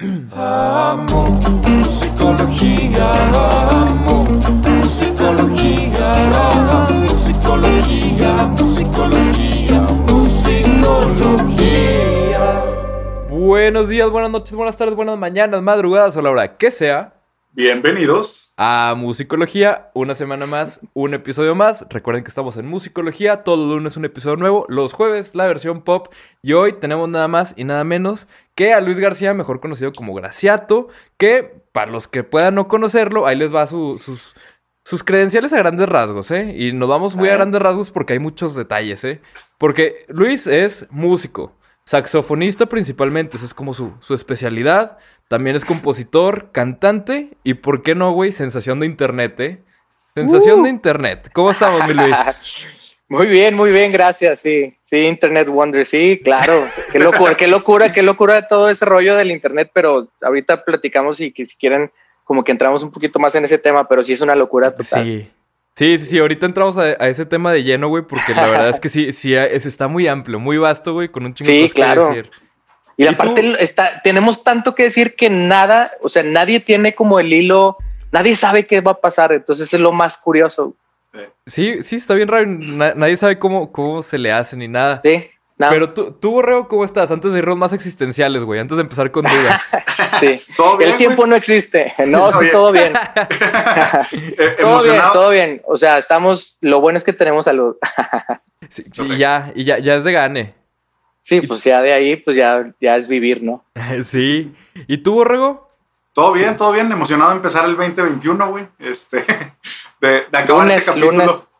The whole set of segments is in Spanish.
Amo musicología, amo musicología, amo musicología, musicología, musicología. Buenos días, buenas noches, buenas tardes, buenas mañanas, madrugadas o la hora que sea. Bienvenidos. A Musicología, una semana más, un episodio más. Recuerden que estamos en Musicología, todos los lunes un episodio nuevo, los jueves la versión pop. Y hoy tenemos nada más y nada menos que a Luis García, mejor conocido como Graciato, que para los que puedan no conocerlo, ahí les va su- sus, sus credenciales a grandes rasgos, ¿eh? Y nos vamos muy a grandes rasgos porque hay muchos detalles, ¿eh? Porque Luis es músico, saxofonista principalmente, esa es como su, su especialidad. También es compositor, cantante y, ¿por qué no, güey? Sensación de internet, ¿eh? Sensación de internet. ¿Cómo estamos, mi Luis? Muy bien, muy bien, gracias. Sí, sí, Internet Wonder, sí, claro. Qué locura, qué locura, qué locura todo ese rollo del Internet, pero ahorita platicamos y que si quieren, como que entramos un poquito más en ese tema, pero sí es una locura total. Sí. Sí, sí, sí. Ahorita entramos a, a ese tema de lleno, güey, porque la verdad es que sí, sí, es, está muy amplio, muy vasto, güey, con un chingo de Sí, cosas que claro. decir. Y ¿Y aparte tú? está, tenemos tanto que decir que nada, o sea, nadie tiene como el hilo, nadie sabe qué va a pasar, entonces es lo más curioso. Sí, sí, está bien raro. na- nadie sabe cómo, cómo se le hace ni nada. Sí, nada, Pero tú, tú, Borrego, ¿cómo estás? Antes de irnos más existenciales, güey. Antes de empezar con dudas. sí. ¿Todo bien, El tiempo güey? no existe. No, sí, todo bien. Eh, Todo bien, emocionado. todo bien. O sea, estamos, lo bueno es que tenemos salud. Sí, y ya, y ya, ya es de gane. Sí, pues ya de ahí, pues ya, ya es vivir, ¿no? sí. ¿Y tú, Borrego? Todo bien, todo bien. Emocionado de empezar el 2021, güey. Este, de, de acabar Lunes, ese capítulo. lunes.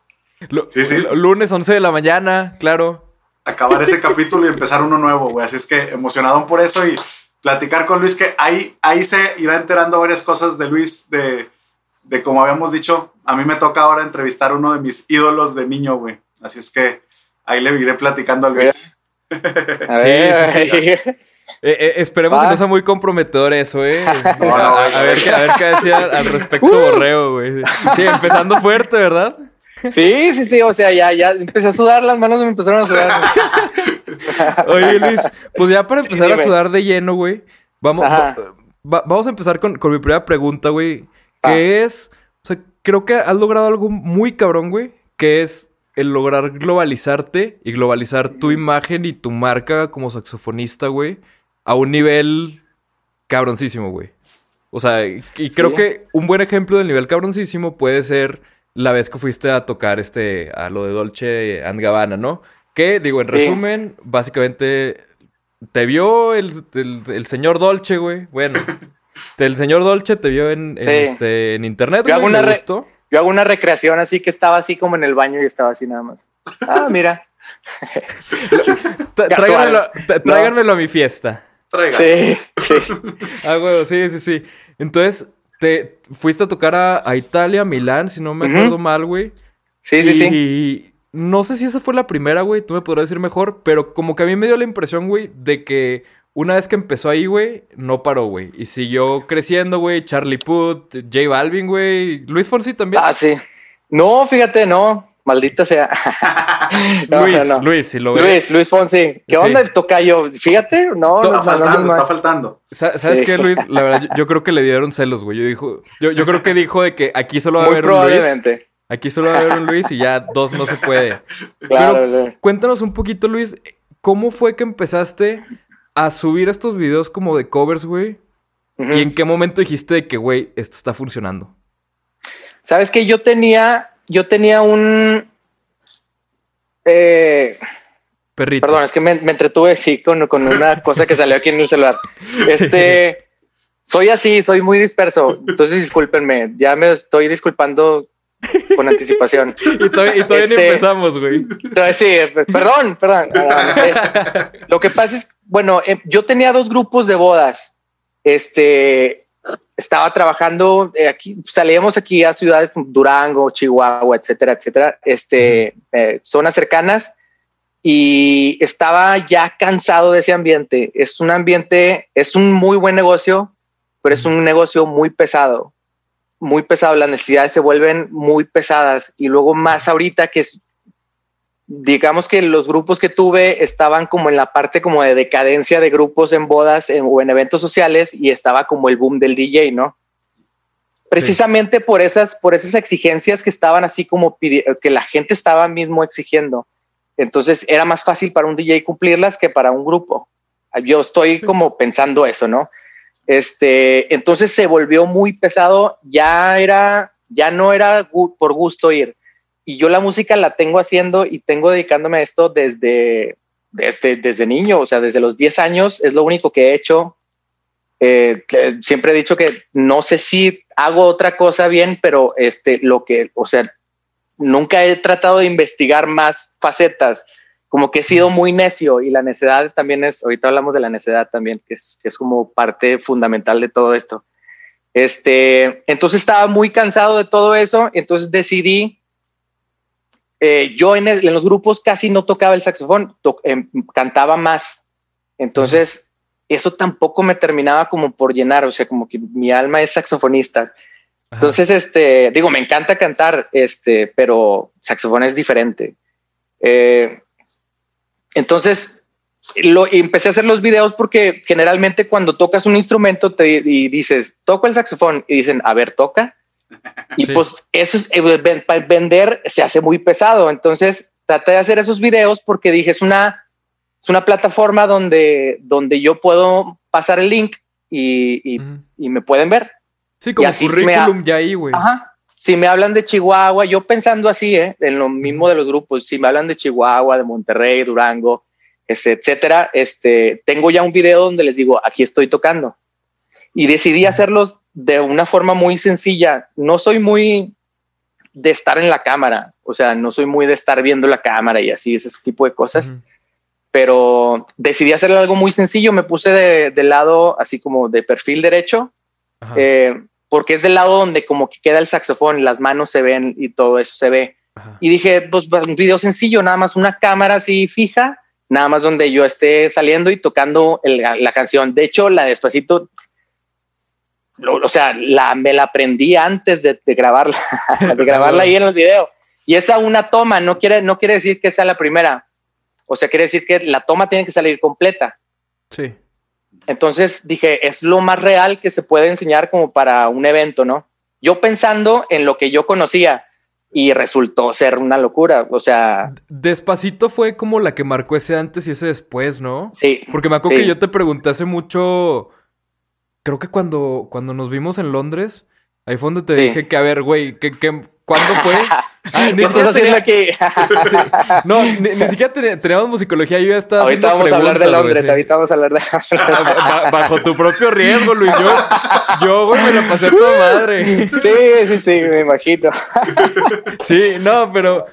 Lu- Sí, sí. Lunes 11 de la mañana, claro. Acabar ese capítulo y empezar uno nuevo, güey. Así es que emocionado por eso y platicar con Luis, que ahí, ahí se irá enterando varias cosas de Luis, de, de como habíamos dicho. A mí me toca ahora entrevistar a uno de mis ídolos de niño, güey. Así es que ahí le iré platicando a Luis. A Sí, ver, sí, sí. Eh, eh, esperemos que no sea muy comprometedor eso, ¿eh? No, no, a, ver, qué- a ver qué decía al respecto Borrego, güey. Sí, empezando fuerte, ¿verdad? sí, sí, sí. O sea, ya, ya empecé a sudar, las manos me empezaron a sudar. Oye, Luis, pues ya para empezar a sudar de lleno, güey, vamos, va- vamos a empezar con, con mi primera pregunta, güey, que es, o sea, creo que has logrado algo muy cabrón, güey, que es el lograr globalizarte y globalizar tu imagen y tu marca como saxofonista, güey, a un nivel cabroncísimo, güey. O sea, y creo Sí. que un buen ejemplo del nivel cabroncísimo puede ser la vez que fuiste a tocar este, a lo de Dolce and Gabbana, ¿no? Que, digo, en Sí. resumen, básicamente te vio el, el- el señor Dolce, güey. Bueno, el señor Dolce te vio en, en, Sí. este, en internet, Yo hago güey, una le re- gustó. Yo hago una recreación así que estaba así como en el baño y estaba así nada más. Ah, mira. Tráiganmelo, a mi fiesta. Traiga. Sí, sí. Ah, güey, sí, sí, sí. Entonces, te fuiste a tocar a, a Italia, Milán, si no me acuerdo mal, güey. Sí, sí, y sí. no sé si esa fue la primera, güey, tú me podrás decir mejor, pero como que a mí me dio la impresión, güey, de que una vez que empezó ahí, güey, no paró, güey. Y siguió creciendo, güey, Charlie Puth, J Balvin, güey, Luis Fonsi también. Ah, sí. No, fíjate, no. Maldita sea. No, Luis, no. Luis, si lo ves. Luis, Luis Fonsi. ¿Qué Sí. onda el tocayo? Fíjate, no, Está no, no, faltando, no, está faltando. Sa- ¿Sabes Sí. qué, Luis? La verdad, yo, yo creo que le dieron celos, güey. Yo, dijo, yo, yo creo que dijo de que aquí solo va a haber un Luis. Aquí solo va a haber un Luis y ya dos no se puede. Claro, Pero claro. cuéntanos un poquito, Luis, ¿cómo fue que empezaste a subir estos videos como de covers, güey? ¿Y en qué momento dijiste de que, güey, esto está funcionando? Sabes que yo tenía, yo tenía un. Eh, Perrito. perdón, es que me, me entretuve sí con, con una cosa que salió aquí en el celular. Este, soy así, soy muy disperso. Entonces discúlpenme, ya me estoy disculpando con anticipación. Y todavía, y todavía ni Este- empezamos, güey. Sí, perdón, perdón. Ah, lo que pasa es, bueno, eh, yo tenía dos grupos de bodas. Este, estaba trabajando eh, aquí, salíamos aquí a ciudades como Durango, Chihuahua, etcétera, etcétera, este, eh, zonas cercanas y estaba ya cansado de ese ambiente. Es un ambiente, es un muy buen negocio, pero es un negocio muy pesado, muy pesado. Las necesidades se vuelven muy pesadas y luego más ahorita que es digamos que los grupos que tuve estaban como en la parte como de decadencia de grupos en bodas en- o en eventos sociales y estaba como el boom del DJ, ¿no? Precisamente por esas, por esas exigencias que estaban así como que la gente estaba mismo exigiendo. Entonces era más fácil para un DJ cumplirlas que para un grupo. Yo estoy como pensando eso, ¿no? Este, entonces se volvió muy pesado, ya era, ya no era por gusto ir. Y yo la música la tengo haciendo y tengo dedicándome a esto desde, desde, desde niño, o sea, desde los 10 años es lo único que he hecho. Eh, siempre he dicho que no sé si hago otra cosa bien, pero este, lo que, o sea, nunca he tratado de investigar más facetas, como que he sido muy necio y la necedad también es, ahorita hablamos de la necedad también, que es, que es como parte fundamental de todo esto. Este, entonces estaba muy cansado de todo eso, entonces decidí, eh, yo en, el- en los grupos casi no tocaba el saxofón, to- em, cantaba más, entonces eso tampoco me terminaba como por llenar, o sea, como que mi alma es saxofonista. Ajá. Entonces, este, digo, me encanta cantar, este, pero saxofón es diferente. Eh, entonces, lo, y empecé a hacer los videos porque generalmente cuando tocas un instrumento te y dices, toco el saxofón y dicen, a ver, toca. Y Sí. pues eso es, eh, ven- pa- vender se hace muy pesado. Entonces traté de hacer esos videos porque dije, es una, es una plataforma donde, donde yo puedo pasar el link y, y- Ujú. y me pueden ver. Sí, como así me currículum ya ahí, güey. Ajá. Si me hablan de Chihuahua, yo pensando así, ¿eh? en lo mismo de los grupos, si me hablan de Chihuahua, de Monterrey, Durango, este, etcétera, este, tengo ya un video donde les digo, aquí estoy tocando. Y decidí hacerlos de una forma muy sencilla. No soy muy de estar en la cámara, o sea, no soy muy de estar viendo la cámara y así, ese tipo de cosas Ujú. pero decidí hacer algo muy sencillo. Me puse de, de lado, así como de perfil derecho, eh, porque es del lado donde como que queda el saxofón, las manos se ven y todo eso se ve. Ajá. Y dije, pues va, un video sencillo, nada más una cámara así fija, nada más donde yo esté saliendo y tocando el- la canción. De hecho, la despacito, lo- o sea, la, me la aprendí antes de, de grabarla, de grabarla ahí en el video. Y esa una toma, no quiere, no quiere decir que sea la primera. O sea, quiere decir que la toma tiene que salir completa. Sí. Entonces dije, es lo más real que se puede enseñar como para un evento, ¿no? Yo pensando en lo que yo conocía y resultó ser una locura. O sea, Despacito fue como la que marcó ese antes y ese después, ¿no? sí. Porque me acuerdo Sí. que yo te pregunté hace mucho. Creo que cuando, cuando nos vimos en Londres, ahí fue donde te Sí. dije que, a ver, güey, que, que- ¿cuándo fue? Ah, ni ¿Qué estás haciendo tenía- aquí? Sí. No, ni, ni siquiera ten- teníamos musicología, yo ya estaba ahorita vamos a hablar de Londres, sí. ahorita vamos a hablar de Ah, ba- Bajo tu propio riesgo, Luis. Yo, yo, güey, me la pasé a toda madre. Sí, sí, sí, me imagino. Sí, no, pero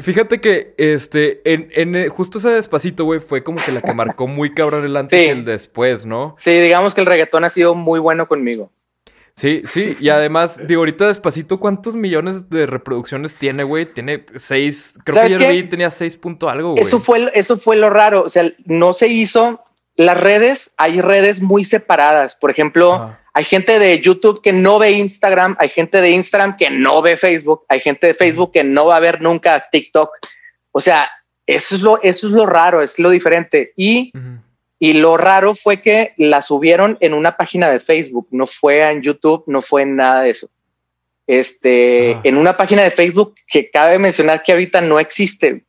fíjate que este, en, en eh, justo ese despacito, güey, fue como que la que marcó muy cabrón el antes Sí. y el después, ¿no? Sí, digamos que el reggaetón ha sido muy bueno conmigo. Sí, sí, y además, digo, ahorita despacito, ¿cuántos millones de reproducciones tiene, güey? Tiene seis, creo que ¿Sabes ayer qué? vi tenía seis punto algo, güey. Eso fue, eso fue lo raro. O sea, no se hizo. Las redes, hay redes muy separadas. Por ejemplo, Ajá. hay gente de YouTube que no ve Instagram, hay gente de Instagram que no ve Facebook, hay gente de Facebook que no va a ver nunca TikTok. O sea, eso es lo, eso es lo raro, es lo diferente. Y. y lo raro fue que la subieron en una página de Facebook, no fue en YouTube, no fue en nada de eso. Este, Ah. en una página de Facebook que cabe mencionar que ahorita no existe.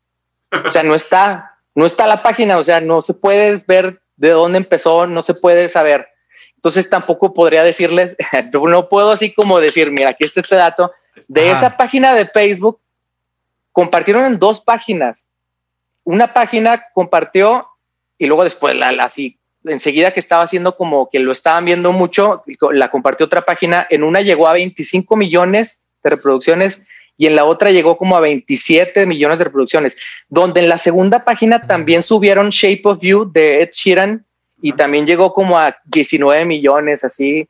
O sea, no está, no está la página, o sea, no se puede ver de dónde empezó, no se puede saber. Entonces tampoco podría decirles, no puedo así como decir, mira, aquí está este dato. De esa página de Facebook, compartieron en dos páginas. Una página compartió y luego después la, la- así, enseguida que estaba haciendo como que lo estaban viendo mucho, la compartió otra página. En una llegó a 25 millones de reproducciones y en la otra llegó como a 27 millones de reproducciones, donde en la segunda página también subieron Shape of You de Ed Sheeran y también llegó como a 19 millones, así.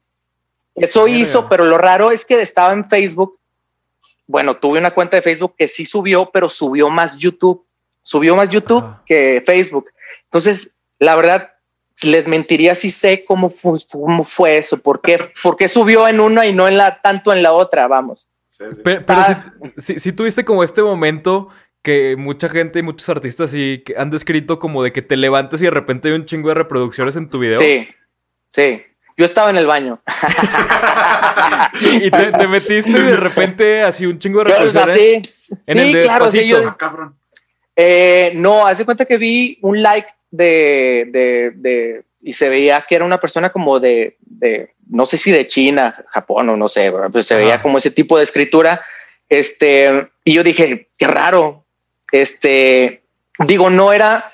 Eso hizo, pero lo raro es que estaba en Facebook. Bueno, tuve una cuenta de Facebook que sí subió, pero subió más YouTube. Subió más YouTube Ajá. que Facebook. Entonces, la verdad, les mentiría si sé cómo, fu- cómo fue eso, por qué, por qué subió en una y no en la tanto en la otra, vamos. Sí, sí. Pe- Pero, Ah. sí, sí- sí tuviste como este momento que mucha gente y muchos artistas sí que han descrito como de que te levantes y de repente hay un chingo de reproducciones en tu video. Sí, sí. Yo estaba en el baño. Y te, te metiste y de repente así un chingo de Pero, o sea, reproducciones. sí, en sí, el de claro, sí, Despacito. yo, Ah, cabrón. Eh, no, haz de cuenta que vi un like de, de, de- y se veía que era una persona como de, de no sé si de China, Japón o no sé, pues se veía como ese tipo de escritura. Este, y yo dije, qué raro. Este, digo, no era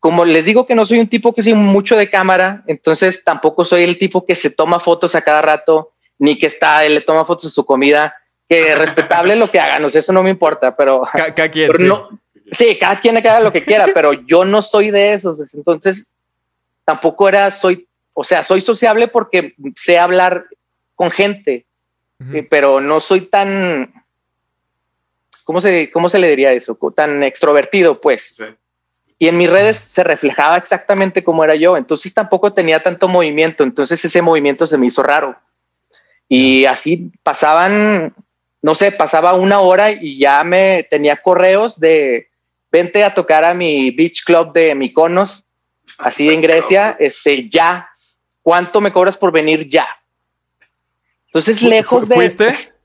como les digo que no soy un tipo que soy mucho de cámara, entonces tampoco soy el tipo que se toma fotos a cada rato, ni que está, le toma fotos de su comida, que respetable lo que hagan, o sea, eso no me importa, pero Ca- cada quien, pero sí. no, sí, cada quien haga lo que quiera, pero yo no soy de esos. Entonces, tampoco era, soy, o sea, soy sociable porque sé hablar con gente, eh, pero no soy tan, ¿cómo se, cómo se le diría eso? Tan extrovertido, pues. Sí. Y en mis redes se reflejaba exactamente como era yo. Entonces tampoco tenía tanto movimiento. Entonces ese movimiento se me hizo raro. Y así pasaban, no sé, pasaba una hora y ya me tenía correos de vente a tocar a mi beach club de Mykonos, así en Grecia, este, ya. ¿Cuánto me cobras por venir ya? Entonces, lejos de. ¿Fuiste?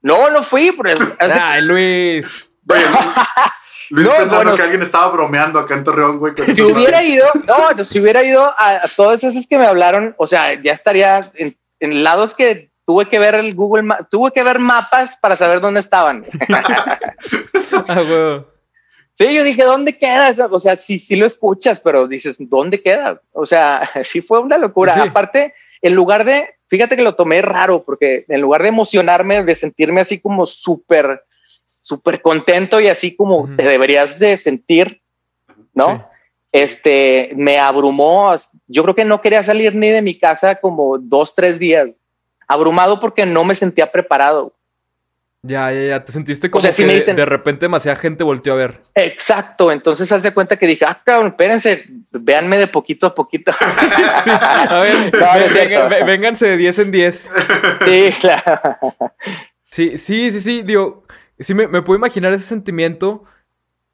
No, no fui, pero Ay, Luis. Oye, Luis No, pensando bueno, que alguien estaba bromeando acá en Torreón, güey. si hubiera ido, no, no, si hubiera ido a, a todas esas que me hablaron, o sea, ya estaría en, en lados que tuve que ver el Google, tuve que ver mapas para saber dónde estaban. Ah. Sí, yo dije, ¿dónde queda? eso? O sea, sí, sí lo escuchas, pero dices, ¿dónde queda? O sea, sí fue una locura. Sí. Aparte, en lugar de, fíjate que lo tomé raro, porque en lugar de emocionarme, de sentirme así como súper, súper contento y así como te deberías de sentir, ¿no? Sí. Este, me abrumó. Yo creo que no quería salir ni de mi casa como dos, tres días. Abrumado porque no me sentía preparado. Ya, ya, ya. Te sentiste como sea, sí que me de- dicen- de repente demasiada gente volteó a ver. Exacto. Entonces hace cuenta que dije, ah, cabrón, espérense, véanme de poquito a poquito. Sí. A ver, No, vénganse de 10 en 10. sí, claro. Sí, sí, sí, sí. Digo, sí me, me puedo imaginar ese sentimiento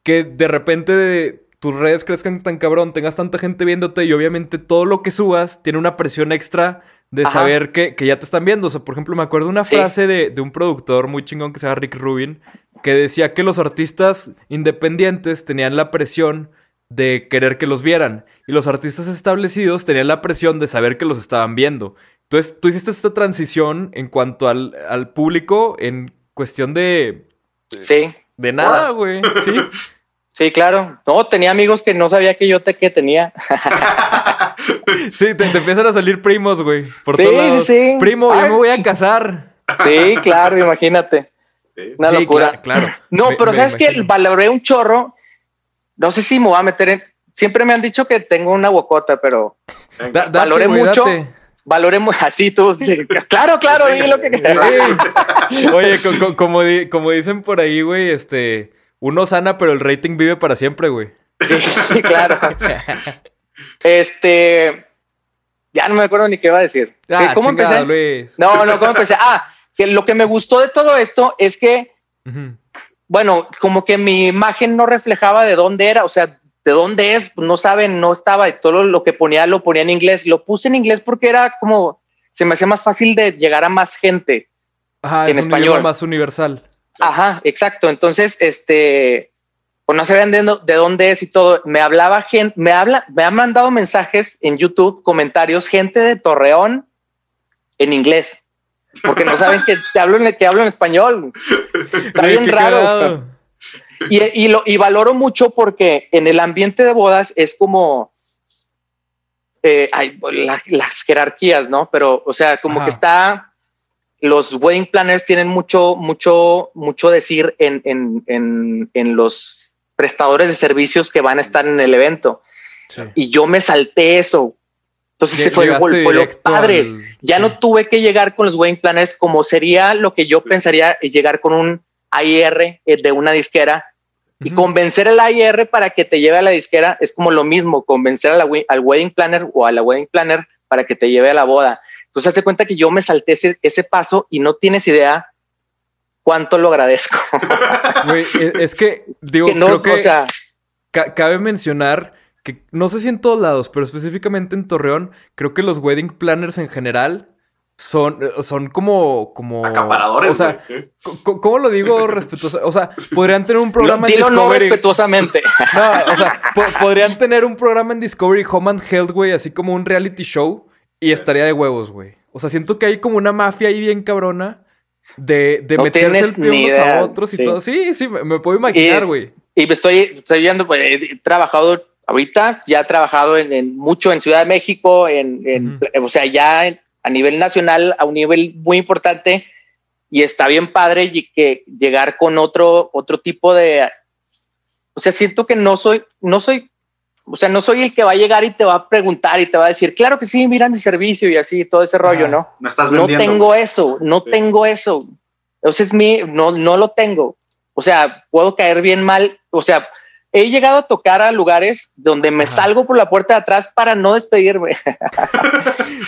que de repente de tus redes crezcan tan cabrón, tengas tanta gente viéndote y obviamente todo lo que subas tiene una presión extra de Ajá. saber que, que ya te están viendo. O sea, por ejemplo, me acuerdo una Sí. frase de, de un productor muy chingón que se llama Rick Rubin, que decía que los artistas independientes tenían la presión de querer que los vieran y los artistas establecidos tenían la presión de saber que los estaban viendo. Entonces, tú hiciste esta transición en cuanto al, al público en cuestión de, Sí, de nada, güey. Sí. sí, claro. No, tenía amigos que no sabía que yo te que tenía. Sí, te, te empiezan a salir primos, güey. Por Sí, todos sí, lados. sí. Primo, Ay, yo me voy a casar. Sí, claro, imagínate. Sí. Una Sí, locura. cla- claro. No, Me- pero me sabes que valoré un chorro. No sé si me voy a meter en. Siempre me han dicho que tengo una bocota, pero. Da- date, valoré güey, mucho. date. valoré mu- así tú. claro, claro, di lo que. Oye, co- co- como, di- como dicen por ahí, güey, este... Uno sana, pero el rating vive para siempre, güey. Sí, claro. Este. Ya no me acuerdo ni qué iba a decir. Ah, ¿Cómo chingada, empecé? Luis. No, no, ¿cómo empecé? Ah, que lo que me gustó de todo esto es que bueno, como que mi imagen no reflejaba de dónde era, o sea, de dónde es, no saben, no estaba, y todo lo que ponía lo ponía en inglés. Lo puse en inglés porque era como, se me hacía más fácil de llegar a más gente. Ajá, En es un español. más universal. Ajá, exacto. Entonces, este, pues no sabían de, de dónde es y todo. Me hablaba gente, me habla, me han mandado mensajes en YouTube, comentarios, gente de Torreón en inglés, porque no saben que, hablo en, que hablo en español. Está bien raro. Y, y lo, y valoro mucho porque en el ambiente de bodas es como eh, hay la- las jerarquías, ¿no? Pero, o sea, como Ajá. que está, los wedding planners tienen mucho, mucho, mucho decir en, en, en, en los prestadores de servicios que van a estar en el evento. Sí. Y yo me salté eso. Entonces se fue, fue lo padre. al- Ya no tuve que llegar con los wedding planners como sería lo que yo Sí. pensaría eh, llegar con un AIR eh, de una disquera y convencer al AIR para que te lleve a la disquera es como lo mismo, convencer a la al wedding planner o a la wedding planner para que te lleve a la boda. Entonces, hace cuenta que yo me salté ese, ese paso y no tienes idea cuánto lo agradezco. E- es que, digo, que no, creo que o sea, ca- cabe mencionar que, no sé si en todos lados, pero específicamente en Torreón, creo que los wedding planners en general son, son como, como... Acaparadores, O sea, sí. ¿cómo lo digo respetuoso? O sea, podrían tener un programa en dilo no Discovery... respetuosamente. No, o sea, po- podrían tener un programa en Discovery Home and Health, güey, así como un reality show y estaría de huevos, güey. O sea, siento que hay como una mafia ahí bien cabrona de, de No meterse el pie ni unos idea, a otros y sí. todo. Sí, sí, me, me puedo imaginar, güey. Y me estoy, estoy viendo, pues, he trabajado ahorita, ya he trabajado en, en mucho en Ciudad de México, en, en- o sea, ya en- a nivel nacional, a un nivel muy importante, y está bien padre y que llegar con otro, otro tipo de, o sea, siento que no soy, no soy, o sea, no soy el que va a llegar y te va a preguntar y te va a decir, claro que sí, mira mi servicio y así, todo ese rollo, Ajá. ¿no? No estás no vendiendo. tengo eso, no Sí. tengo eso. Entonces mi, no, no lo tengo. O sea, puedo caer bien mal. O sea, he llegado a tocar a lugares donde me Ajá. salgo por la puerta de atrás para no despedirme.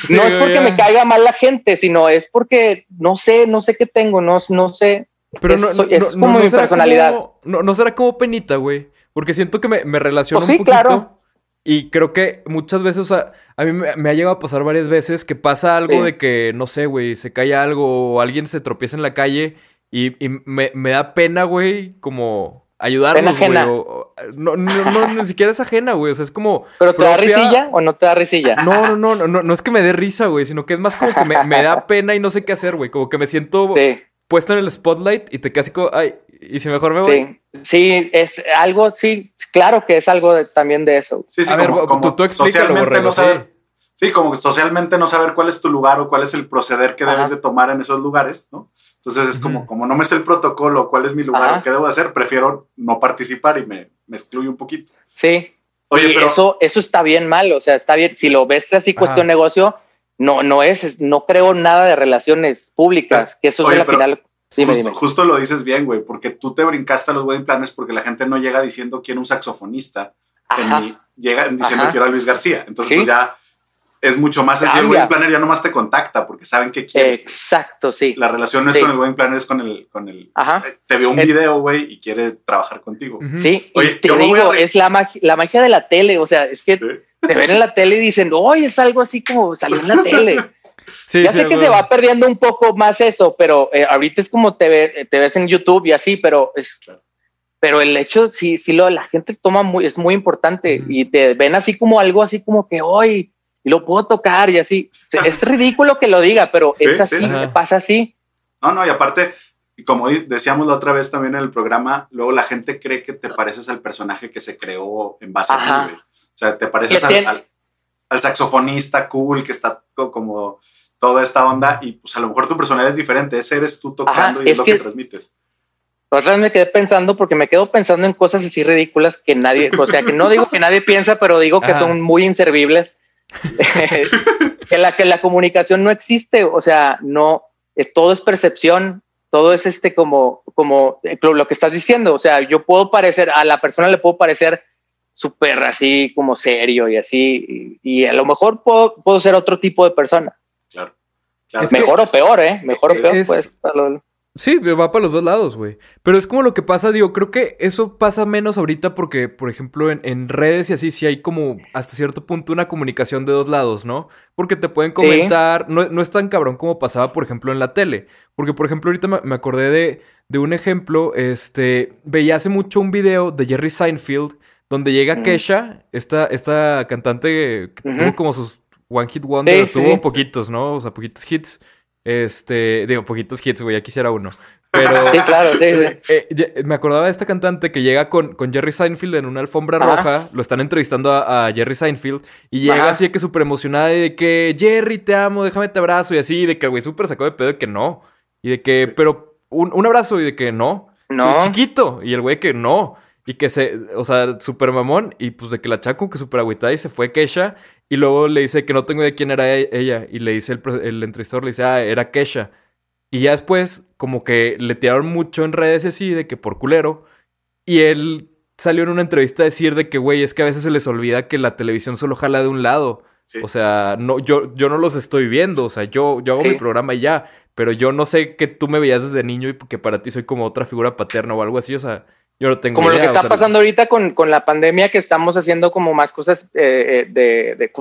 Sí, no es porque ya. me caiga mal la gente, sino es porque no sé, no sé qué tengo, no, no sé. Pero es- no, es no- como no mi personalidad. como- no, no será como penita, güey. Porque siento que me, me relaciono Pues un sí, poquito. claro. Y creo que muchas veces, o sea, a mí me, me ha llegado a pasar varias veces que pasa algo Sí. de que, no sé, güey, se cae algo o alguien se tropieza en la calle y, y me, me da pena, güey, como ayudarlos, güey. o- No, no, no, ni siquiera es ajena, güey. O sea, es como. ¿Pero te da risilla o no te da risilla? No, no, no, no, no, no es que me dé risa, güey, sino que es más como que me, me da pena y no sé qué hacer, güey. Como que me siento Sí, puesto en el spotlight y te quedas así como, ay, y si mejor me voy. sí, sí, es algo, sí, claro que es algo de- también de eso. Sí, sí, A ver, como, tú- como tú explícalo, socialmente Borrego, no sí. saber, sí, como que socialmente no saber cuál es tu lugar o cuál es el proceder que debes Ajá. de tomar en esos lugares, ¿no? Entonces es como, como no me sé el protocolo, cuál es mi lugar Ajá. qué debo hacer, prefiero no participar y me, me excluyo un poquito. Sí, Oye, y pero eso, eso está bien mal, o sea, está bien. Si lo ves así cuestión Ajá. negocio, no, no es, es- no creo nada de relaciones públicas, que eso Oye, es la pero final. Dime, justo, dime. justo lo dices bien, güey, porque tú te brincaste a los wedding planners porque la gente no llega diciendo quién un saxofonista, en mi- llega diciendo Ajá. quiero a Luis García. Entonces, Sí. pues ya es mucho más sencillo. El wedding planner ya nomás te contacta porque saben qué quieres. Exacto, sí. La relación no es Sí. con el wedding planner, es con el, con el Ajá. eh, te vio un video, güey, y quiere trabajar contigo. Sí, Oye, y te digo, es la magia, la magia de la tele, o sea, es que Sí. te ven en la tele y dicen, oye, es algo así como salió en la tele. Sí, ya sí, sé que se va perdiendo un poco más eso, pero eh, ahorita es como te, ve- te ves en YouTube y así, pero es, pero el hecho, sí, sí, lo, la gente toma muy, es muy importante Ujú. y te ven así como algo así como que hoy y lo puedo tocar y así. Es ridículo que lo diga, pero Sí, es sí. así, pasa así. No, no, y aparte, como decíamos la otra vez también en el programa, luego la gente cree que te pareces al personaje que se creó en base a Ajá. ti, güey. O sea, te pareces al, al- al saxofonista cool que está co- como toda esta onda y pues a lo mejor tu personalidad es diferente, ese eres tú tocando Ajá, y es, es lo que, que- transmites. Otra vez me quedé pensando porque me quedo pensando en cosas así ridículas que nadie, o sea, que no digo que nadie piensa, pero digo que Ajá. son muy inservibles. que la que la comunicación no existe, o sea, no, eh, todo es percepción, todo es este como, como eh, lo, lo que estás diciendo, o sea, yo puedo parecer, a la persona le puedo parecer súper así como serio y así, y, y a lo mejor puedo, puedo ser otro tipo de persona, Claro. claro. Es que- mejor o peor, ¿eh? Mejor o peor, pues. para Sí, va para los dos lados, güey. Pero es como lo que pasa, digo, creo que eso pasa menos ahorita porque, por ejemplo, en, en redes y así sí hay como hasta cierto punto una comunicación de dos lados, ¿no? Porque te pueden comentar, no, no es tan cabrón como pasaba, por ejemplo, en la tele. Porque, por ejemplo, ahorita me, me acordé de, de un ejemplo, este, veía hace mucho un video de Jerry Seinfeld donde llega Mm. Kesha, esta, esta cantante que tuvo como sus One Hit Wonder, Sí, tuvo sí. poquitos, ¿no? O sea, poquitos hits. Este, digo, poquitos hits, güey, ya quisiera uno. Pero Sí, claro, sí, sí. eh, me acordaba de esta cantante que llega con, con Jerry Seinfeld en una alfombra Ajá. roja. Lo están entrevistando a, a Jerry Seinfeld. Y llega Ajá. así de que súper emocionada y de que Jerry, te amo, déjame te abrazo. Y así, de que güey súper sacó de pedo de que no. Y de que, pero un, un abrazo y de que no. No. Y chiquito. Y el güey que no. Y que se, o sea, súper mamón. Y pues de que la chaco que súper agüitada y se fue Kesha. Y luego le dice que no tengo idea quién era e- ella. Y le dice el, pre- el entrevistador, le dice, ah, era Kesha. Y ya después, como que le tiraron mucho en redes y así, de que por culero. Y él salió en una entrevista a decir de que, güey, es que a veces se les olvida que la televisión solo jala de un lado. Sí. O sea, no, yo, yo no los estoy viendo. O sea, yo, yo hago Sí. mi programa y ya. Pero yo no sé que tú me veías desde niño y que para ti soy como otra figura paterna o algo así. O sea, yo no tengo Como lo que está o sea, pasando ahorita con, con la pandemia, que estamos haciendo como más cosas eh, eh, de, de-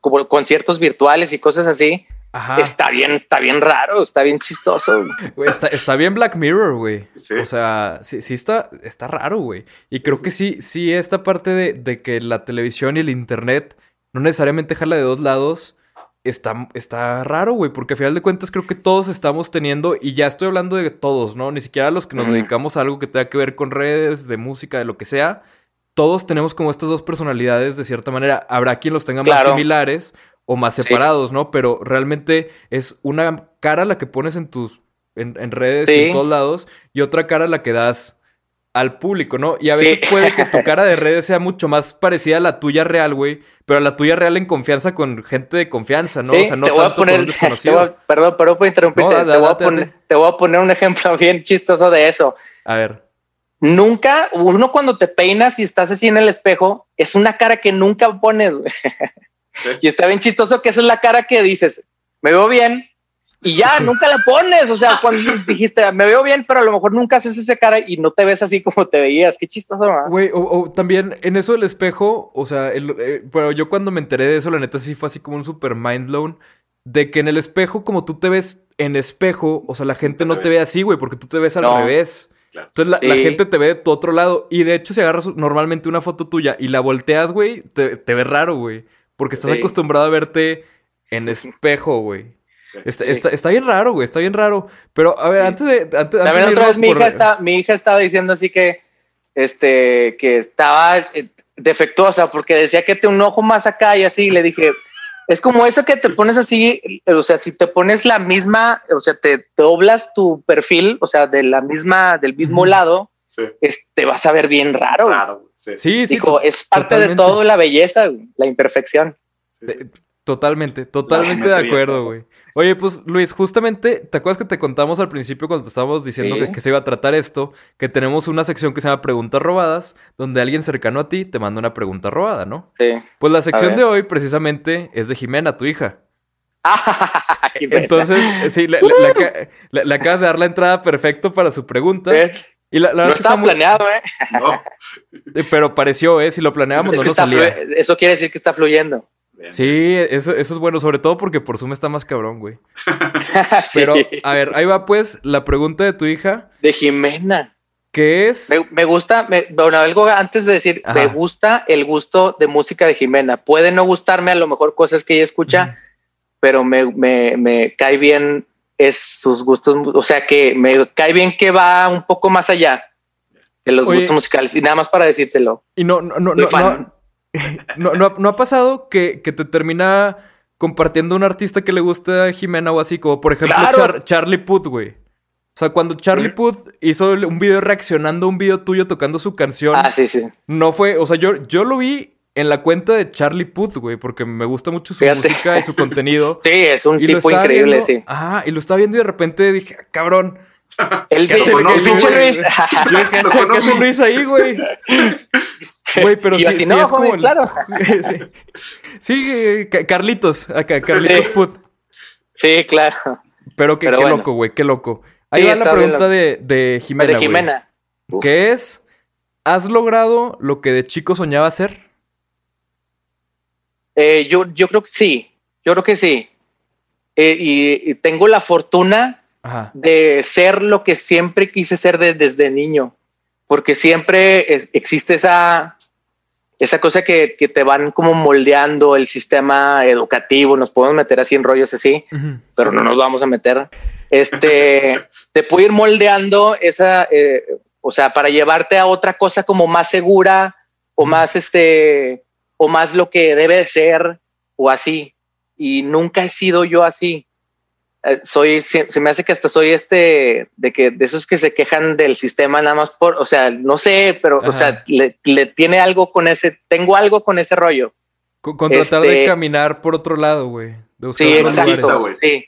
como conciertos virtuales y cosas así. Ajá. Está bien, está bien raro, está bien chistoso. Güey, está, está bien Black Mirror, güey. Sí. O sea, sí, sí está, está raro, güey. Y creo que sí, sí, esta parte de, de que la televisión y el internet no necesariamente jala de dos lados, está, está raro, güey. Porque a final de cuentas creo que todos estamos teniendo, y ya estoy hablando de todos, ¿no? Ni siquiera los que nos dedicamos a algo que tenga que ver con redes, de música, de lo que sea. Todos tenemos como estas dos personalidades de cierta manera. Habrá quien los tenga más similares o más Sí. separados, ¿no? Pero realmente es una cara la que pones en tus en, en redes y Sí. en todos lados y otra cara la que das al público, ¿no? Y a veces Sí. puede que tu cara de redes sea mucho más parecida a la tuya real, güey, pero a la tuya real en confianza con gente de confianza, ¿no? Sí, o sea, no te voy a tanto poner, un desconocido. voy a- perdón, perdón por interrumpirte. No, da- te, voy a poner, te voy a poner un ejemplo bien chistoso de eso. A ver. Nunca, uno cuando te peinas y estás así en el espejo, es una cara que nunca pones. güey. Y está bien chistoso que esa es la cara que dices, me veo bien. Y ya, nunca la pones. O sea, cuando dijiste, me veo bien, pero a lo mejor nunca haces esa cara y no te ves así como te veías. Qué chistoso. Güey, o, o también en eso del espejo, o sea, el- eh, pero yo cuando me enteré de eso, la neta sí fue así como un super mind blown, de que en el espejo, como tú te ves en espejo, o sea, la gente no te ve así, güey, porque tú te ves al No. revés. Claro. Entonces la, Sí. la gente te ve de tu otro lado. Y de hecho, si agarras normalmente una foto tuya y la volteas, güey, te, te ves raro, güey. Porque estás Sí. acostumbrado a verte en espejo, güey. Está, está, está bien raro, güey. Está bien raro. Pero, a ver, antes de. Antes, de otra vez mi por- hija, está, mi hija estaba diciendo así que, este, que estaba eh, defectuosa porque decía que te un ojo más acá y así. Y le dije, es como eso que te pones así, o sea, si te pones la misma, o sea, te doblas tu perfil, o sea, de la misma, del mismo lado, Sí. es- te vas a ver bien raro. Claro. Sí. Sí, sí. Es parte de todo la belleza, la imperfección. sí. Totalmente, totalmente de acuerdo, güey. Oye, pues Luis, justamente, ¿te acuerdas que te contamos al principio cuando te estábamos diciendo Sí. que, que se iba a tratar esto? Que tenemos una sección que se llama Preguntas Robadas, donde alguien cercano a ti te manda una pregunta robada, ¿no? Sí. Pues la sección de hoy precisamente es de Jimena, tu hija. Entonces, eh, sí, le, le- le aca- le- le acabas de dar la entrada perfecto para su pregunta. ¿Ves? Y la, la No estaba muy- planeado, ¿eh? No. Pero pareció, ¿eh? Si lo planeábamos Es no está salía. flu- eso quiere decir que está fluyendo. Bien. Sí, eso, eso es bueno, sobre todo porque por Zoom está más cabrón, güey. Sí. Pero, a ver, ahí va pues la pregunta de tu hija, de Jimena. que es... Me, me gusta, me- bueno, algo antes de decir, Ajá. me gusta el gusto de música de Jimena. Puede no gustarme a lo mejor cosas que ella escucha, pero me, me, me cae bien es sus gustos, o sea que me cae bien que va un poco más allá de los Oye. gustos musicales. Y nada más para decírselo. Y no, no, no, no. No, no, no ha- no ha pasado que, que te termina compartiendo un artista que le gusta a Jimena o así, como por ejemplo Claro. Char- Charlie Puth, güey. O sea, cuando Charlie Mm. Puth hizo un video reaccionando a un video tuyo tocando su canción, Ah, sí, sí. no fue, o sea, yo, yo lo vi en la cuenta de Charlie Puth, güey, porque me gusta mucho su Fíjate. música y su contenido. Sí, es un Y lo tipo increíble, viendo- sí. Ajá, y lo estaba viendo y de repente dije, "Ah, cabrón. El, ¿Qué hace- el conozco, pinche. Luis. Yo dije, "Che, ¿qué conozco". hace Luis ahí, güey? Güey, pero sí, así, sí no, es como joven, claro. sí, Sí, eh, Ca- Carlitos, acá, Carlitos Sí. Puth. Sí, claro. Pero, qué, Pero qué bueno. loco, güey, qué loco. Ahí va la pregunta de, de Jimena. de Jimena. Que es, ¿has logrado lo que de chico soñaba hacer? Eh, yo, yo creo que sí, yo creo que sí. Eh, y, y tengo la fortuna Ajá. de ser lo que siempre quise ser de- desde niño, porque siempre es- existe esa, esa cosa que, que te van como moldeando el sistema educativo, nos podemos meter así en rollos así, pero no nos vamos a meter. Este, te puede ir moldeando esa, eh, o sea, para llevarte a otra cosa como más segura o más, este, o más lo que debe de ser o así. Y nunca he sido yo así. Eh, soy, se, se me hace que hasta soy este, de que de esos que se quejan del sistema nada más por, o sea, no sé, pero, Ajá. o sea, le, le tiene algo con ese, tengo algo con ese rollo. Con, con tratar de Este- caminar por otro lado, güey. Sí, exacto. Sí.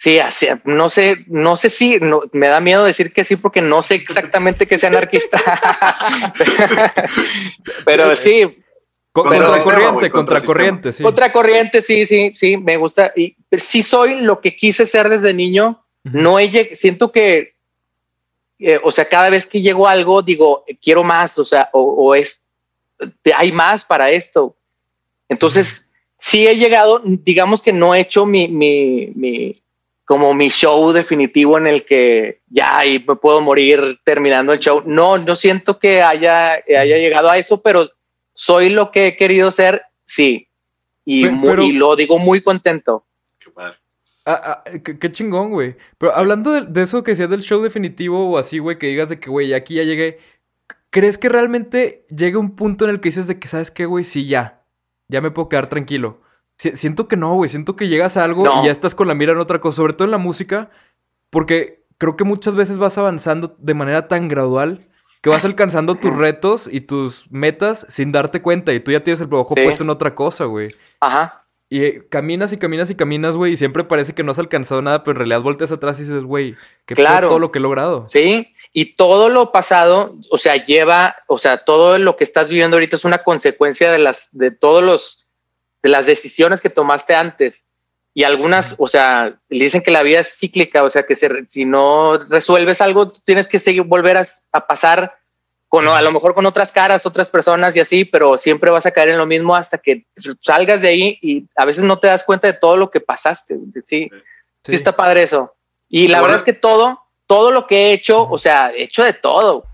Sí, así, no sé, no sé si no, me da miedo decir que sí, porque no sé exactamente que sea anarquista. Pero sí, Contracorriente, contracorriente, sí. Contracorriente, sí, sí, sí, me gusta. Y sí soy lo que quise ser desde niño. No he lleg- siento que, eh, o sea, cada vez que llego a algo, digo, eh, quiero más, o sea, o, o es, te- hay más para esto. Entonces, sí he llegado, digamos que no he hecho mi, mi, mi, como mi show definitivo en el que ya ahí me puedo morir terminando el show. No, no siento que haya, haya llegado a eso, pero soy lo que he querido ser, sí. Y, Pe- mu- pero- y lo digo muy contento. Qué padre. Ah, ah, qué, qué chingón, güey. Pero hablando de, de eso que decías del show definitivo o así, güey, que digas de que, güey, aquí ya llegué. ¿Crees que realmente llegue un punto en el que dices de que, ¿sabes qué, güey? Sí, ya. Ya me puedo quedar tranquilo. Si- siento que no, güey. Siento que llegas a algo No. y ya estás con la mira en otra cosa. Sobre todo en la música. Porque creo que muchas veces vas avanzando de manera tan gradual que vas alcanzando tus retos y tus metas sin darte cuenta. Y tú ya tienes el ojo Sí. puesto en otra cosa, güey. Ajá. Y eh, caminas y caminas y caminas, güey, y siempre parece que no has alcanzado nada, pero en realidad volteas atrás y dices, güey, pedo Claro. todo lo que he logrado. Sí. Y todo lo pasado, o sea, lleva, o sea, todo lo que estás viviendo ahorita es una consecuencia de las, de todos los, de las decisiones que tomaste antes. Y algunas, o sea, le dicen que la vida es cíclica, o sea, que se si no resuelves algo, tienes que seguir, volver a, a pasar con, a lo mejor con otras caras, otras personas y así, pero siempre vas a caer en lo mismo hasta que salgas de ahí y a veces no te das cuenta de todo lo que pasaste. Sí, sí, está padre eso. Y la Sí, verdad es que todo, todo lo que he hecho, o sea, he hecho de todo.